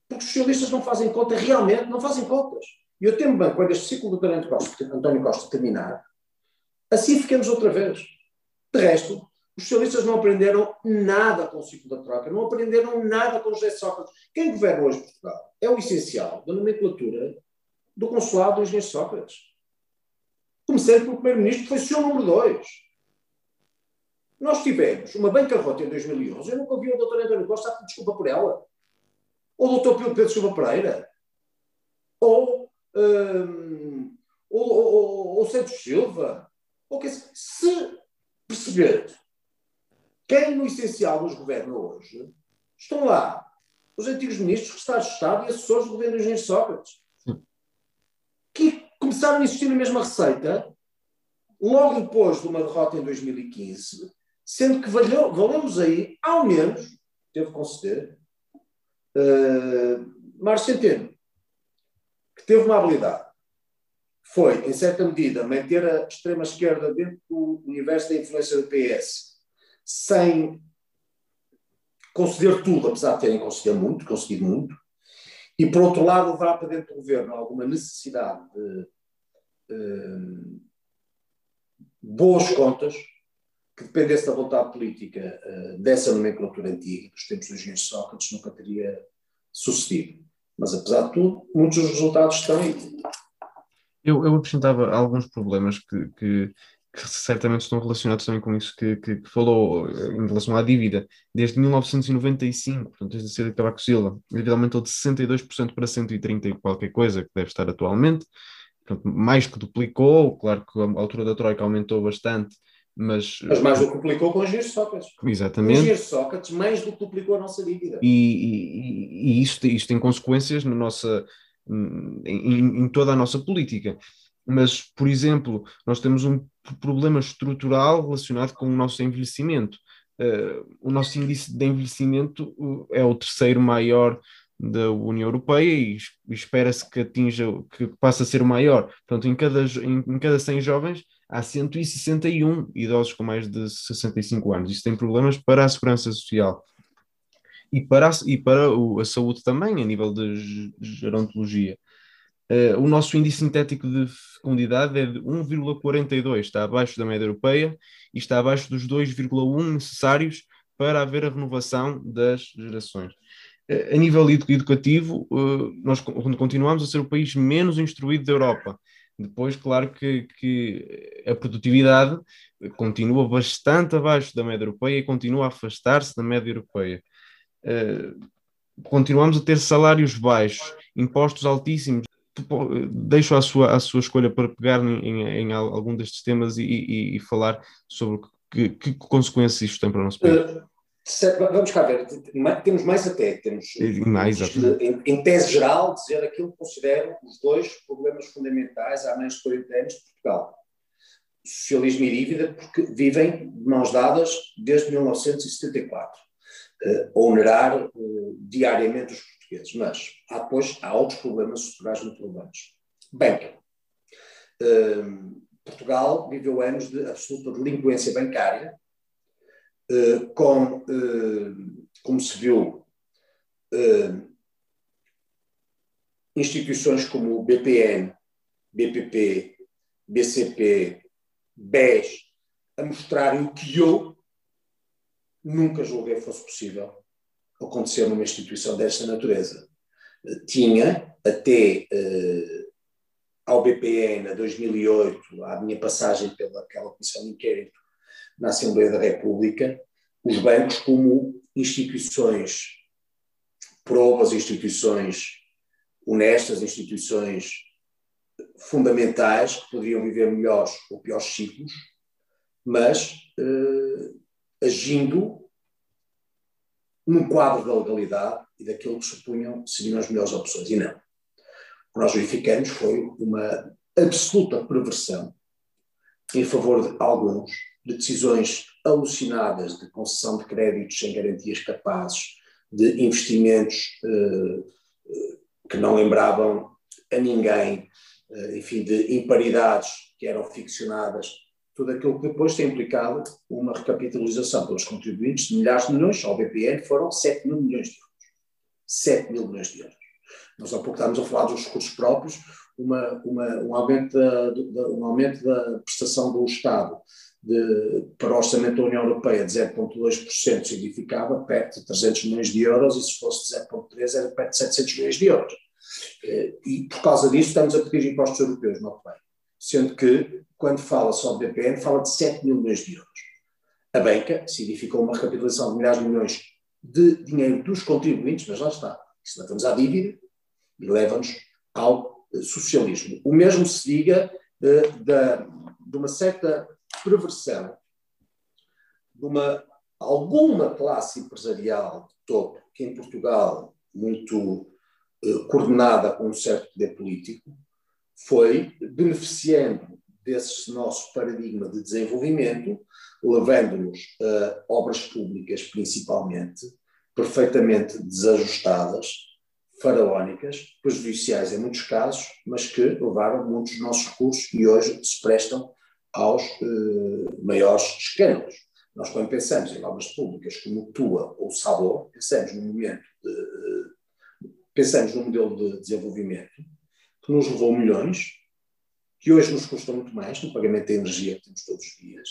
Porque os socialistas não fazem conta, realmente não fazem contas. E eu temo bem, quando este ciclo do António Costa, António Costa terminar, assim ficamos outra vez. De resto, os socialistas não aprenderam nada com o ciclo da troca, não aprenderam nada com o José Sócrates. Quem governa hoje Portugal é o essencial da nomenclatura do consulado do engenheiro Sócrates. Começando pelo primeiro-ministro, que foi o seu número dois. Nós tivemos uma bancarrota em 2011, eu nunca ouvi o doutor António Costa pedir desculpa por ela. Ou o doutor Pedro Silva Pereira, ou, um, ou, ou, ou Santos Silva, ou que, se perceber quem no essencial nos governa hoje, estão lá os antigos ministros, secretários de Estado e assessores do governo do engenheiro Sócrates, que começaram a insistir na mesma receita logo depois de uma derrota em 2015, sendo que valeu, valemos aí, ao menos, devo conceder, Uh, Mário Centeno, que teve uma habilidade, foi, em certa medida, manter a extrema-esquerda dentro do universo da influência do PS, sem conceder tudo, apesar de terem concedido muito, conseguido muito, e, por outro lado, levar para dentro do governo alguma necessidade de uh, boas contas, que dependesse da vontade política uh, dessa nomenclatura antiga, dos tempos dos engenheiros Sócrates, nunca teria sucedido. Mas, apesar de tudo, muitos dos resultados estão aí. Eu, eu acrescentava alguns problemas que, que, que, certamente estão relacionados também com isso que, que, que, falou eh, em relação à dívida. Desde 1995, portanto, desde a saída de Cavaco Silva, a dívida aumentou de 62% para 130 e qualquer coisa, que deve estar atualmente. Portanto, mais que duplicou, claro que a altura da Troika aumentou bastante, mas, mas mais do que duplicou com o engenheiro Sócrates. Exatamente. O engenheiro Sócrates mais do que duplicou a nossa dívida. E, e, e isto, isto tem consequências na nossa, em, em, toda a nossa política. Mas, por exemplo, nós temos um problema estrutural relacionado com o nosso envelhecimento. Uh, o nosso índice de envelhecimento uh, é o terceiro maior da União Europeia e espera-se que atinja, que passe a ser o maior. Portanto, em cada, em, em cada 100 jovens há 161 idosos com mais de 65 anos. Isso tem problemas para a segurança social e para a, e para o, a saúde também, a nível de gerontologia. Uh, o nosso índice sintético de fecundidade é de 1,42, está abaixo da média europeia e está abaixo dos 2,1 necessários para haver a renovação das gerações. Uh, a nível educativo, uh, nós continuamos a ser o país menos instruído da Europa. Depois, claro que, que a produtividade continua bastante abaixo da média europeia e continua a afastar-se da média europeia. continuamos a ter salários baixos, impostos altíssimos deixo a sua, a sua escolha para pegar em, em, algum destes temas e, e, e falar sobre que, que, consequências isto tem para o nosso país. Vamos cá ver, temos mais até, temos mais, em, em, tese geral, dizer aquilo que considero os dois problemas fundamentais há menos de 40 anos de Portugal. Socialismo e dívida, porque vivem de mãos dadas desde 1974. Uh, onerar uh, diariamente os portugueses, mas há depois há outros problemas estruturais muito relevantes. Banca. Uh, Portugal viveu anos de absoluta delinquência bancária, com, uh, como se viu, instituições como o BPN, BPP, BCP, BES, a mostrarem o que eu nunca julguei fosse possível acontecer numa instituição desta natureza. Tinha, até ao BPN, a 2008, à minha passagem pela aquela comissão de inquérito na Assembleia da República, os bancos como instituições probas, instituições honestas, instituições fundamentais que poderiam viver melhores ou piores ciclos, mas uh, agindo num quadro da legalidade e daquilo que supunham seriam as melhores opções. E não. O que nós verificamos foi uma absoluta perversão em favor de alguns, de decisões alucinadas de concessão de créditos sem garantias capazes, de investimentos eh, eh que não lembravam a ninguém, eh, enfim, de imparidades que eram ficcionadas tudo aquilo que depois tem implicado uma recapitalização pelos contribuintes de milhares de milhões, ao BPN foram 7 mil milhões de euros. 7 mil milhões de euros. Nós há pouco estávamos a falar dos recursos próprios, uma, uma, um, aumento da, um aumento da prestação do Estado de, para o orçamento da União Europeia de 0,2% significava perto de 300 milhões de euros e se fosse de 0,3% era perto de 700 milhões de euros. Eh, e por causa disso estamos a pedir impostos europeus, não bem. Sendo que quando fala só de BPN, fala de 7 mil milhões de euros. A banca significou uma recapitalização de milhares de milhões de dinheiro dos contribuintes, mas lá está. Isso leva-nos à dívida e leva-nos ao eh, socialismo. O mesmo se diga de, de uma certa perversão de uma, alguma classe empresarial de topo, que em Portugal, muito eh, coordenada com um certo poder político, foi beneficiando desse nosso paradigma de desenvolvimento, levando-nos a obras públicas, principalmente, perfeitamente desajustadas, faraónicas, prejudiciais em muitos casos, mas que levaram muitos dos nossos recursos e hoje se prestam aos eh, maiores escândalos. Nós, quando pensamos em obras públicas como Tua ou Sabor, pensamos no momento de, eh, pensamos num modelo de desenvolvimento que nos levou milhões, que hoje nos custa muito mais no pagamento da energia que temos todos os dias,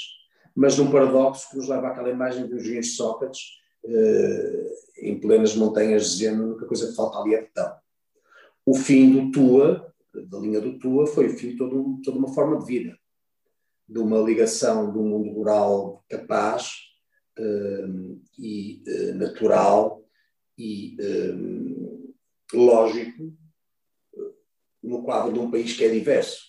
mas num paradoxo que nos leva àquela imagem de um gigante Sócrates eh, em plenas montanhas dizendo a única coisa que falta ali é betão. O fim do Tua, da linha do Tua, foi o fim de toda uma forma de vida, de uma ligação do mundo rural capaz eh, e eh, natural e lógico no quadro de um país que é diverso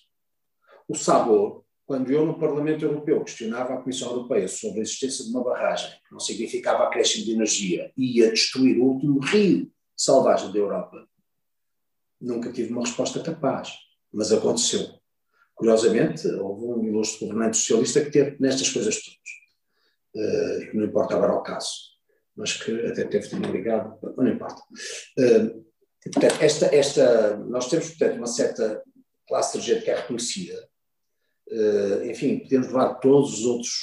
o sabor, quando eu no Parlamento Europeu questionava a Comissão Europeia sobre a existência de uma barragem, que não significava acréscimo de energia, e ia destruir o último rio selvagem da Europa, nunca tive uma resposta capaz, mas aconteceu. Curiosamente, houve um ilustre governante socialista que teve nestas coisas todas, uh, não importa agora o caso, mas que até teve também ligado, não importa. Uh, portanto, esta, esta, nós temos, portanto, uma certa classe dirigente que é reconhecida. Uh, enfim, podemos levar todos os outros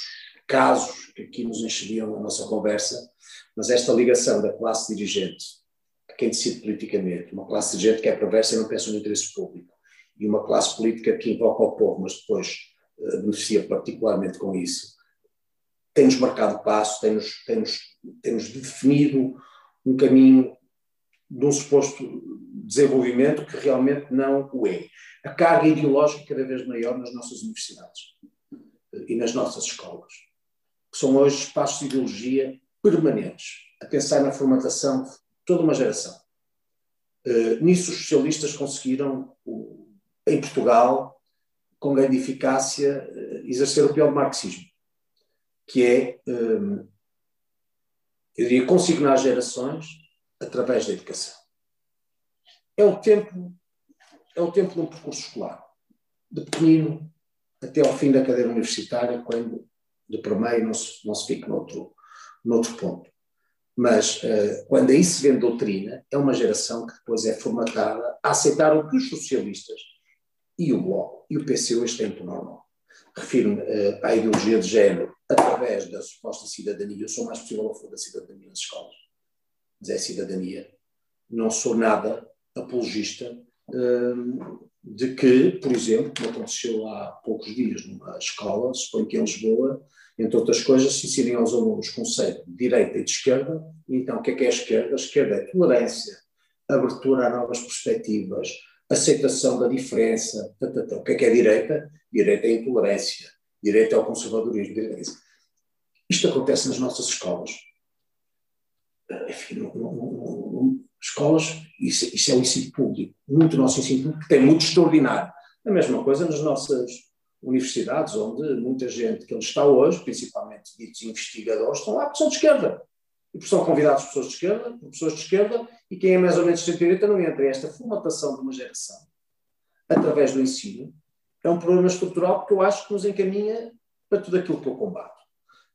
casos que aqui nos encheriam na nossa conversa, mas esta ligação da classe dirigente, a quem decide politicamente, uma classe dirigente que é perversa e não pensa no interesse público, e uma classe política que invoca o povo, mas depois uh, beneficia particularmente com isso, tem-nos marcado passo, tem-nos tem -nos, tem -nos definido um caminho de um suposto desenvolvimento que realmente não o é. A carga ideológica cada vez maior nas nossas universidades e nas nossas escolas, que são hoje espaços de ideologia permanentes, a pensar na formatação de toda uma geração. Uh, nisso os socialistas conseguiram, em Portugal, com grande eficácia, uh, exercer o pior marxismo, que é, eu diria, consignar gerações através da educação. É o tempo, é o tempo de um percurso escolar, de pequenino até ao fim da cadeira universitária, quando de primeiro não se, não se fica noutro, noutro ponto. Mas uh, quando aí se vê doutrina, é uma geração que depois é formatada a aceitar o que os socialistas e o Bloco e o PC hoje têm por normal. Refiro-me uh, à ideologia de género através da suposta cidadania. Eu sou mais possível a favor da cidadania nas escolas mas é cidadania. Não sou nada apologista hum, de que, por exemplo, como aconteceu há poucos dias numa escola, suponho que em Lisboa, entre outras coisas, se ensinem aos alunos conceito de direita e de esquerda, então o que é que é a esquerda? A esquerda é tolerância, abertura a novas perspectivas, aceitação da diferença. O que é que é direita? Direita é intolerância, direita é o conservadorismo. É Isto acontece nas nossas escolas enfim, no, no, escolas, isso, isso, é o ensino público, muito nosso ensino público, tem muito extraordinário. A mesma coisa nas nossas universidades, onde muita gente que está hoje, principalmente ditos investigadores, estão lá porque são de esquerda. E são convidados pessoas de esquerda, pessoas de esquerda, e quem é mais ou menos de direita não entra. Esta formatação de uma geração, através do ensino, é um problema estrutural que eu acho que nos encaminha para tudo aquilo que eu combato.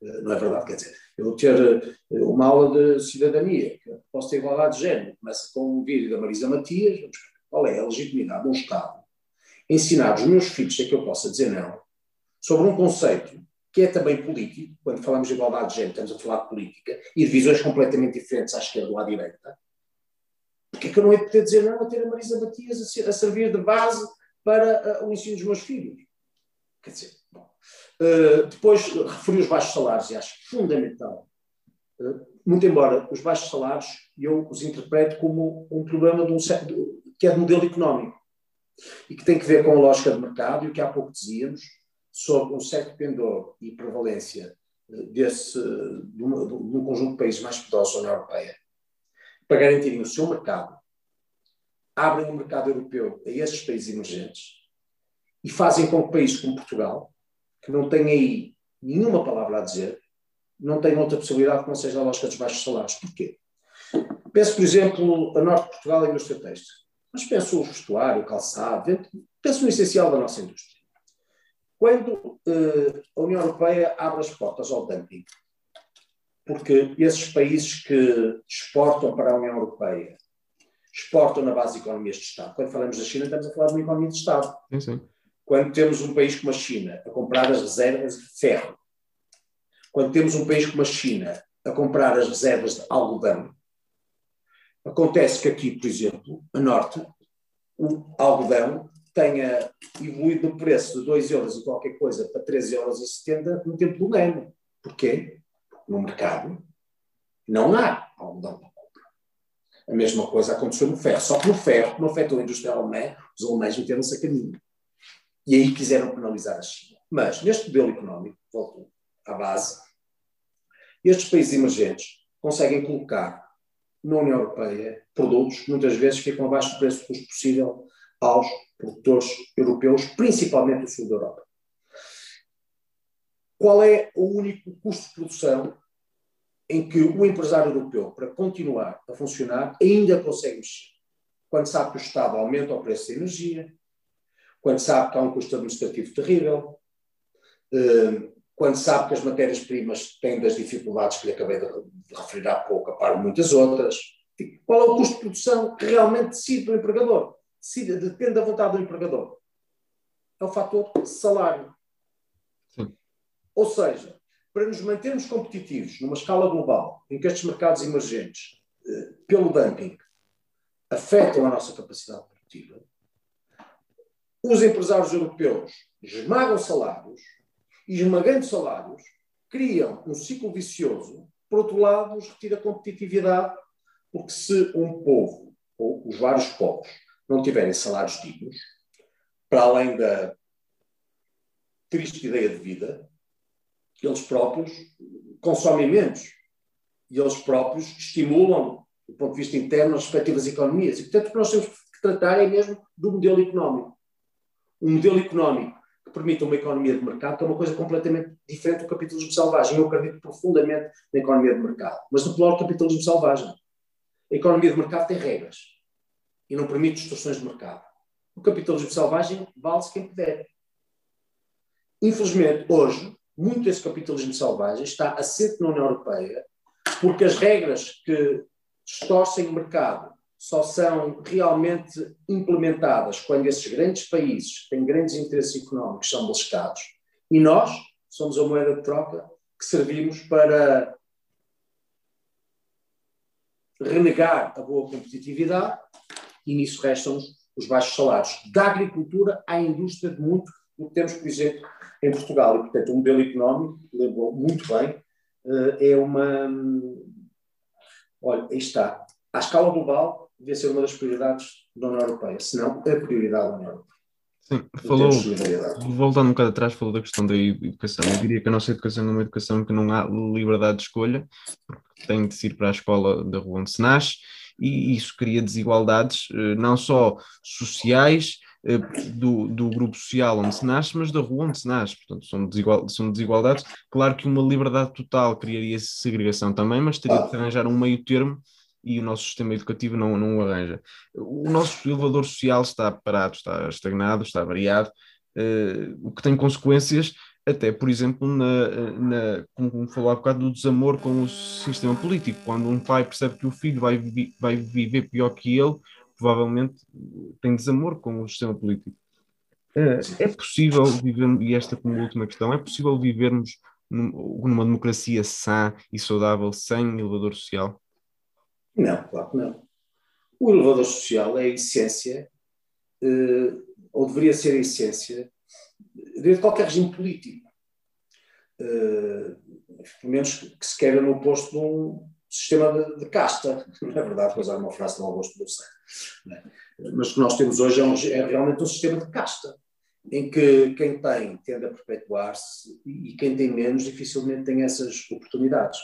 Eh, não é verdade, quer dizer, eu ter eh, uma aula de cidadania, que posso ter igualdade de género, começa com um vídeo da Marisa Matias, qual é a legitimidade de um Estado ensinar os meus filhos é que eu possa dizer não, sobre um conceito que é também político, quando falamos de igualdade de género, estamos a falar de política, e de visões completamente diferentes à esquerda ou à direita, porque é que eu não ia poder dizer não a ter a Marisa Matias a, a servir de base para uh, o ensino dos meus filhos? Quer dizer, bom, uh, depois referi os baixos salários, e acho fundamental muito embora os baixos salários eu os interpreto como um problema de um, que é de modelo económico e que tem que ver com a lógica de mercado e o que há pouco dizíamos sobre um certo pendor e prevalência eh, desse, de, um, de um conjunto de países mais poderosos da União Europeia para garantirem o seu mercado, abrem o mercado europeu a esses países emergentes e fazem com que países como Portugal, que não têm aí nenhuma palavra a dizer, não tem outra possibilidade que não seja a lógica dos baixos salários. Porquê? Penso, por exemplo, a Norte de Portugal e a indústria têxtil. Mas penso o vestuário, o calçado, penso no essencial da nossa indústria. Quando eh, a União Europeia abre as portas ao dumping, porque esses países que exportam para a União Europeia exportam na base de economias de Estado. Quando falamos da China, estamos a falar de uma economia de Estado. Sim, sim. Quando temos um país como a China a comprar as reservas de ferro quando temos um país como a China a comprar as reservas de algodão, acontece que aqui, por exemplo, a norte, o algodão tenha evoluído no preço de 2 euros e qualquer coisa para 13 euros e 70 no tempo do ano. Porquê? Porque no mercado não há algodão para comprar. A mesma coisa aconteceu no ferro. Só que no ferro, como afetou a indústria alemã, os alemães meteram-se a caminho. E aí quiseram penalizar a China. Mas, neste modelo económico, voltou, à base, estes países emergentes conseguem colocar na União Europeia produtos que muitas vezes ficam abaixo do preço do custo possível aos produtores europeus, principalmente do sul da Europa. Qual é o único custo de produção em que o empresário europeu, para continuar a funcionar, ainda consegue mexer? Quando sabe que o Estado aumenta o preço da energia, quando sabe que há um custo administrativo terrível, eh, quando sabe que as matérias-primas têm das dificuldades que lhe acabei de referir há pouco, a par de muitas outras, Qual é o custo de produção que realmente decide o empregador? Decide, depende da vontade do empregador. É o fator salário. Sim. Ou seja, para nos mantermos competitivos numa escala global, em que estes mercados emergentes, eh, pelo dumping, afetam a nossa capacidade produtiva, os empresários europeus esmagam salários e, esmagando salários, criam um ciclo vicioso. Por outro lado, nos retira competitividade, porque se um povo, ou os vários povos, não tiverem salários dignos, para além da triste ideia de vida, eles próprios consomem menos e eles próprios estimulam, do ponto de vista interno, as respectivas economias. E, portanto, o que nós temos que tratar é mesmo do modelo económico. Um modelo económico que permita uma economia de mercado, que é uma coisa completamente diferente do capitalismo selvagem. Eu acredito profundamente na economia de mercado, mas deploro o capitalismo selvagem. A economia de mercado tem regras e não permite distorções de mercado. O capitalismo selvagem vale-se quem puder. Infelizmente, hoje, muito desse capitalismo selvagem está assente na União Europeia porque as regras que distorcem o mercado só são realmente implementadas quando esses grandes países têm grandes interesses económicos, são beliscados. E nós somos a moeda de troca que servimos para renegar a boa competitividade e nisso restam os baixos salários. Da agricultura à indústria de muito o que temos, por exemplo, em Portugal. E, portanto, o modelo económico, lembrou muito bem, eh, é uma. Olha, aí está. À escala global, devia ser uma das prioridades da União Europeia, se não a prioridade da União Europeia. Sim, falou, voltando um bocado atrás, falou da questão da educação. Eu diria que a nossa educação é uma educação que não há liberdade de escolha, porque tem de ir para a escola da rua onde se nasce, e isso cria desigualdades, eh, não só sociais, eh, do, do grupo social onde se nasce, mas da rua onde se nasce. Portanto, são, desigual, são desigualdades. Claro que uma liberdade total criaria segregação também, mas teria que arranjar um meio termo e o nosso sistema educativo não, não o arranja. O nosso elevador social está parado, está estagnado, está variado, uh, o que tem consequências até, por exemplo, na, na, como falou há bocado, do desamor com o sistema político. Quando um pai percebe que o filho vai, vi, vai viver pior que ele, provavelmente tem desamor com o sistema político. É, é possível viver, e esta como última questão, é possível vivermos numa democracia sã e saudável sem elevador social? Não, claro que não. O elevador social é a essência, eh, ou deveria ser a essência, de qualquer regime político. Eh, pelo menos que se queira no oposto de um, sistema de, de, casta, não é verdade, usar uma frase de Augusto do é? Mas o que nós temos hoje é, um, é, realmente um sistema de casta, em que quem tem tende a perpetuar-se e, e, quem tem menos dificilmente tem essas oportunidades,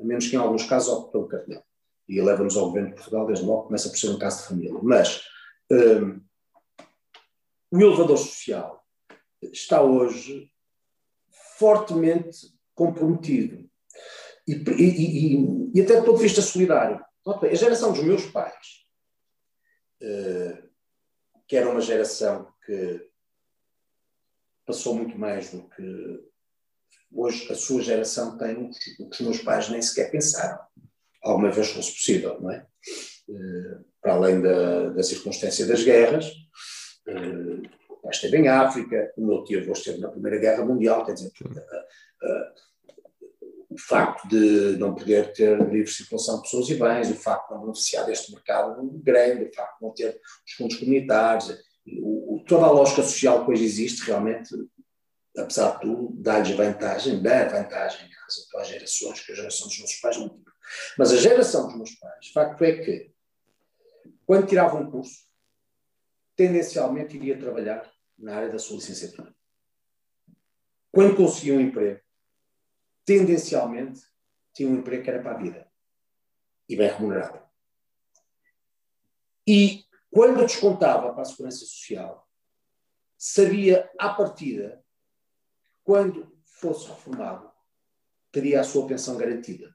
a menos que em alguns casos opte pelo cartão. E leva-nos ao governo de Portugal, desde logo, começa por ser um caso de família. Mas um, o elevador social está hoje fortemente comprometido e, e, e, e, até do ponto de vista solidário. A geração dos meus pais, uh, que era uma geração que passou muito mais do que hoje a sua geração tem o que os meus pais nem sequer pensaram. Alguma vez fosse possível, não é? Uh, para além da, da circunstância das guerras, uh, esteve em África, o meu tio esteve na Primeira Guerra Mundial, quer dizer, uh, o facto de não poder ter livre circulação de pessoas e bens, o facto de não beneficiar deste mercado grande, o facto de não ter os fundos comunitários, o, toda a lógica social que hoje existe realmente, apesar de tudo, dá-lhes vantagem, dá vantagem às atuais gerações, que a geração dos nossos pais não tinha. Mas a geração dos meus pais, o facto é que, quando tiravam um curso, tendencialmente iria trabalhar na área da sua licenciatura. Quando conseguia um emprego, tendencialmente, tinha um emprego que era para a vida e bem remunerado. E quando descontava para a Segurança Social, sabia à partida, quando fosse reformado, teria a sua pensão garantida.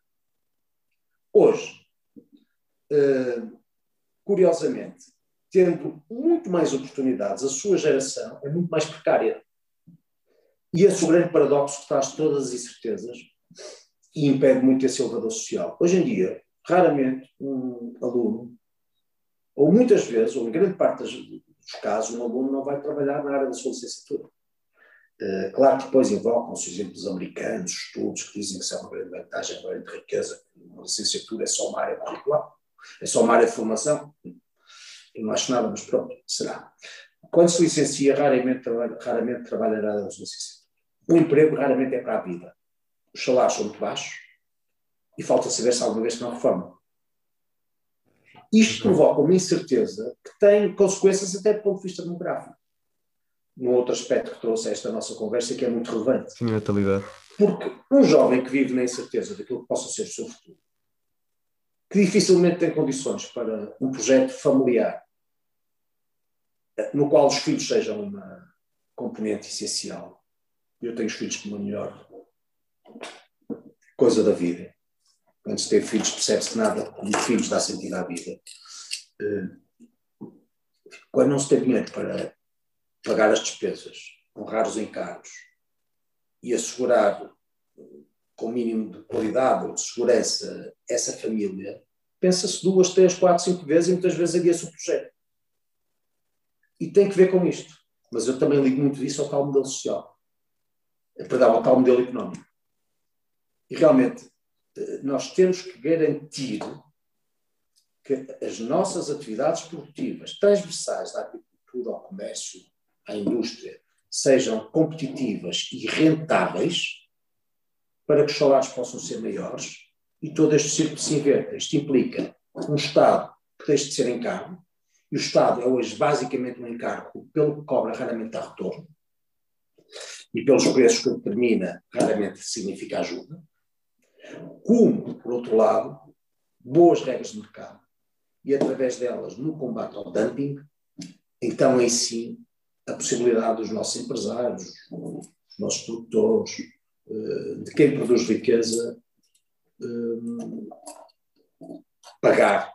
Hoje, uh, curiosamente, tendo muito mais oportunidades, a sua geração é muito mais precária. E esse é o grande paradoxo que traz todas as incertezas e impede muito esse elevador social. Hoje em dia, raramente um aluno, ou muitas vezes, ou em grande parte dos casos, um aluno não vai trabalhar na área da sua licenciatura. Uh, claro que depois invocam-se exemplos americanos, estudos que dizem que isso é uma grande vantagem, uma grande riqueza, uma licenciatura é só uma área curricular, é só uma área de formação. Acho nada, mas pronto, será. Quando se licencia, raramente, raramente trabalhará na licenciatura. O emprego raramente é para a vida. Os salários são muito baixos e falta saber se alguma vez não reforma. Isto provoca uma incerteza que tem consequências até do ponto de vista demográfico. Num outro aspecto que trouxe a esta nossa conversa que é muito relevante. Natalidade. Porque um jovem que vive na incerteza daquilo que possa ser o seu futuro, que dificilmente tem condições para um projeto familiar no qual os filhos sejam uma componente essencial. Eu tenho os filhos como a melhor coisa da vida. Antes de ter filhos, percebe-se nada como filhos dá sentido à vida. Eh, quando não se tem dinheiro para pagar as despesas, honrar os encargos e assegurar com mínimo de qualidade ou de segurança essa família, pensa-se duas, três, quatro, cinco vezes e muitas vezes aguia-se o projeto. E tem que ver com isto. Mas eu também ligo muito disso ao tal modelo social. Perdão, ao tal modelo económico. E realmente, eh, nós temos que garantir que as nossas atividades produtivas transversais da agricultura ao comércio, à indústria, sejam competitivas e rentáveis para que os salários possam ser maiores e todo este círculo se inverta. Isto implica um Estado que deixe de ser encargo, e o Estado é hoje basicamente um encargo pelo que cobra raramente dá retorno, e pelos preços que determina raramente significa ajuda, como, por outro lado, boas regras de mercado e, através delas, no combate ao dumping, então, em si, a possibilidade dos nossos empresários, dos nossos produtores, de quem produz riqueza, eh, pagar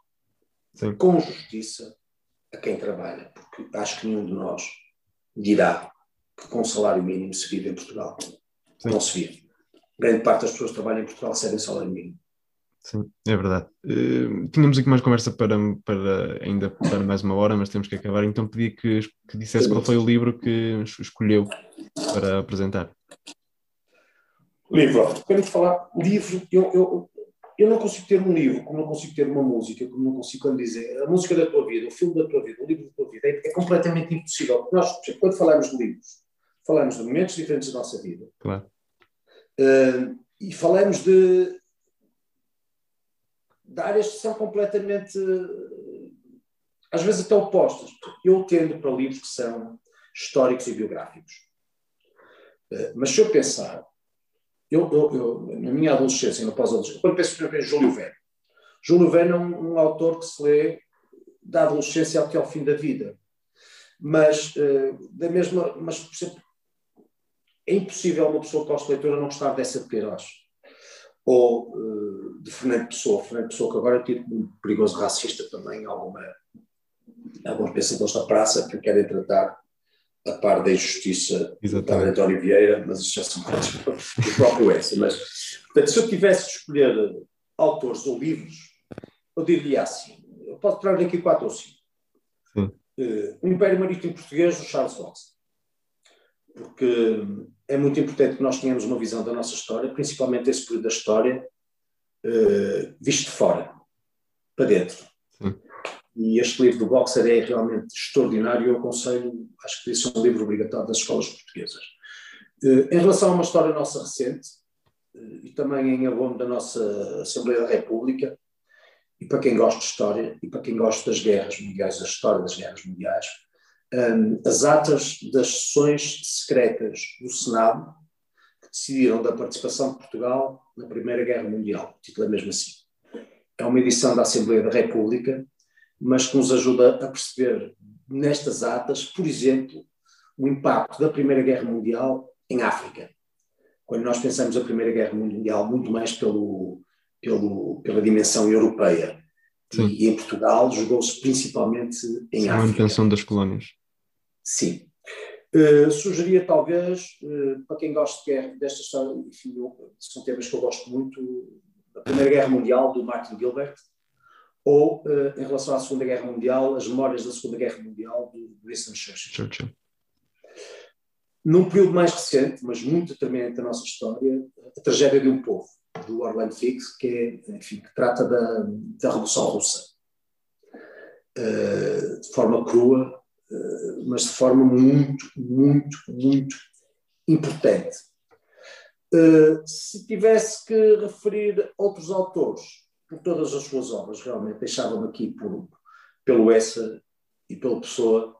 Sim. com justiça a quem trabalha, porque acho que nenhum de nós dirá que com salário mínimo se vive em Portugal. Sim. Não se vive grande parte das pessoas que trabalham em Portugal recebem salário mínimo. Sim, é verdade. Uh, tínhamos aqui mais conversa para, para ainda para mais uma hora, mas temos que acabar. Então pedi que, que dissesse qual foi o livro que escolheu para apresentar. Livro, quero falar, livro, eu, eu, eu não consigo ter um livro, como não consigo ter uma música, como não consigo como dizer, a música da tua vida, o filme da tua vida, o livro da tua vida, é, é completamente impossível. Porque nós, quando falamos de livros, falamos de momentos diferentes da nossa vida. Claro Uh, e falamos de, de áreas que são completamente, às vezes até opostas. Eu tendo para livros que são históricos e biográficos. Uh, mas se eu pensar, eu, eu, eu, na minha adolescência, no pós-adolescência, quando penso, exemplo, em Júlio Verne, Júlio Verne é um, um, autor que se lê da adolescência até ao fim da vida. Mas, uh, da mesma, mas por exemplo, é impossível uma pessoa pós-leitura não gostar dessa de Queiroz. Ou uh, de Fernando Pessoa. Fernando Pessoa, que agora é tipo um perigoso racista também, alguma, alguns pensadores da praça que querem tratar a par da injustiça de António Vieira, mas isso já são coisas do próprio essa. Mas, portanto, se eu tivesse de escolher autores ou livros, eu diria assim: eu posso trazer aqui quatro ou cinco. Uh, o Império Marítimo Português, do Charles Fox. Porque é muito importante que nós tenhamos uma visão da nossa história, principalmente esse período da história, uh, visto de fora, para dentro. E este livro do Boxer é realmente extraordinário. Eu aconselho, acho que isso é um livro obrigatório das escolas portuguesas. Uh, em relação a uma história nossa recente, uh, e também em abono da nossa Assembleia da República, e para quem gosta de história, e para quem gosta das guerras mundiais, da história das guerras mundiais, um, as atas das sessões secretas do Senado que decidiram da participação de Portugal na Primeira Guerra Mundial. O título é mesmo assim. É uma edição da Assembleia da República, mas que nos ajuda a perceber nestas atas, por exemplo, o impacto da Primeira Guerra Mundial em África. Quando nós pensamos a Primeira Guerra Mundial, muito mais pelo, pelo, pela dimensão europeia. Sim. E em Portugal jogou-se principalmente em Sim, África. A manutenção das colónias. Sim. Uh, sugeria talvez, uh, para quem gosta de, desta história, enfim, eu, são temas que eu gosto muito, a Primeira Guerra Mundial, do Martin Gilbert, ou, uh, em relação à Segunda Guerra Mundial, as memórias da Segunda Guerra Mundial, do Winston Churchill. Churchill. Num período mais recente, mas muito determinante da nossa história, a tragédia de um povo, do Orland Fix, que, é, enfim, que trata da, da Revolução Russa. Uh, de forma crua, uh, mas de forma muito, muito, muito importante. Uh, se tivesse que referir outros autores, por todas as suas obras, realmente deixava-me aqui por, pelo Essa e pelo Pessoa,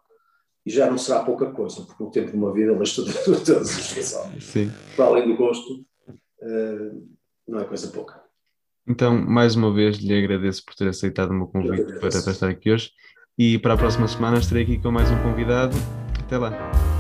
e já não será pouca coisa, porque no tempo de uma vida ele estudou todas as suas obras. Sim. Para além do gosto, uh, não é coisa pouca. Então, mais uma vez, lhe agradeço por ter aceitado o meu convite para, para estar aqui hoje. E para a próxima semana estarei aqui com mais um convidado. Até lá.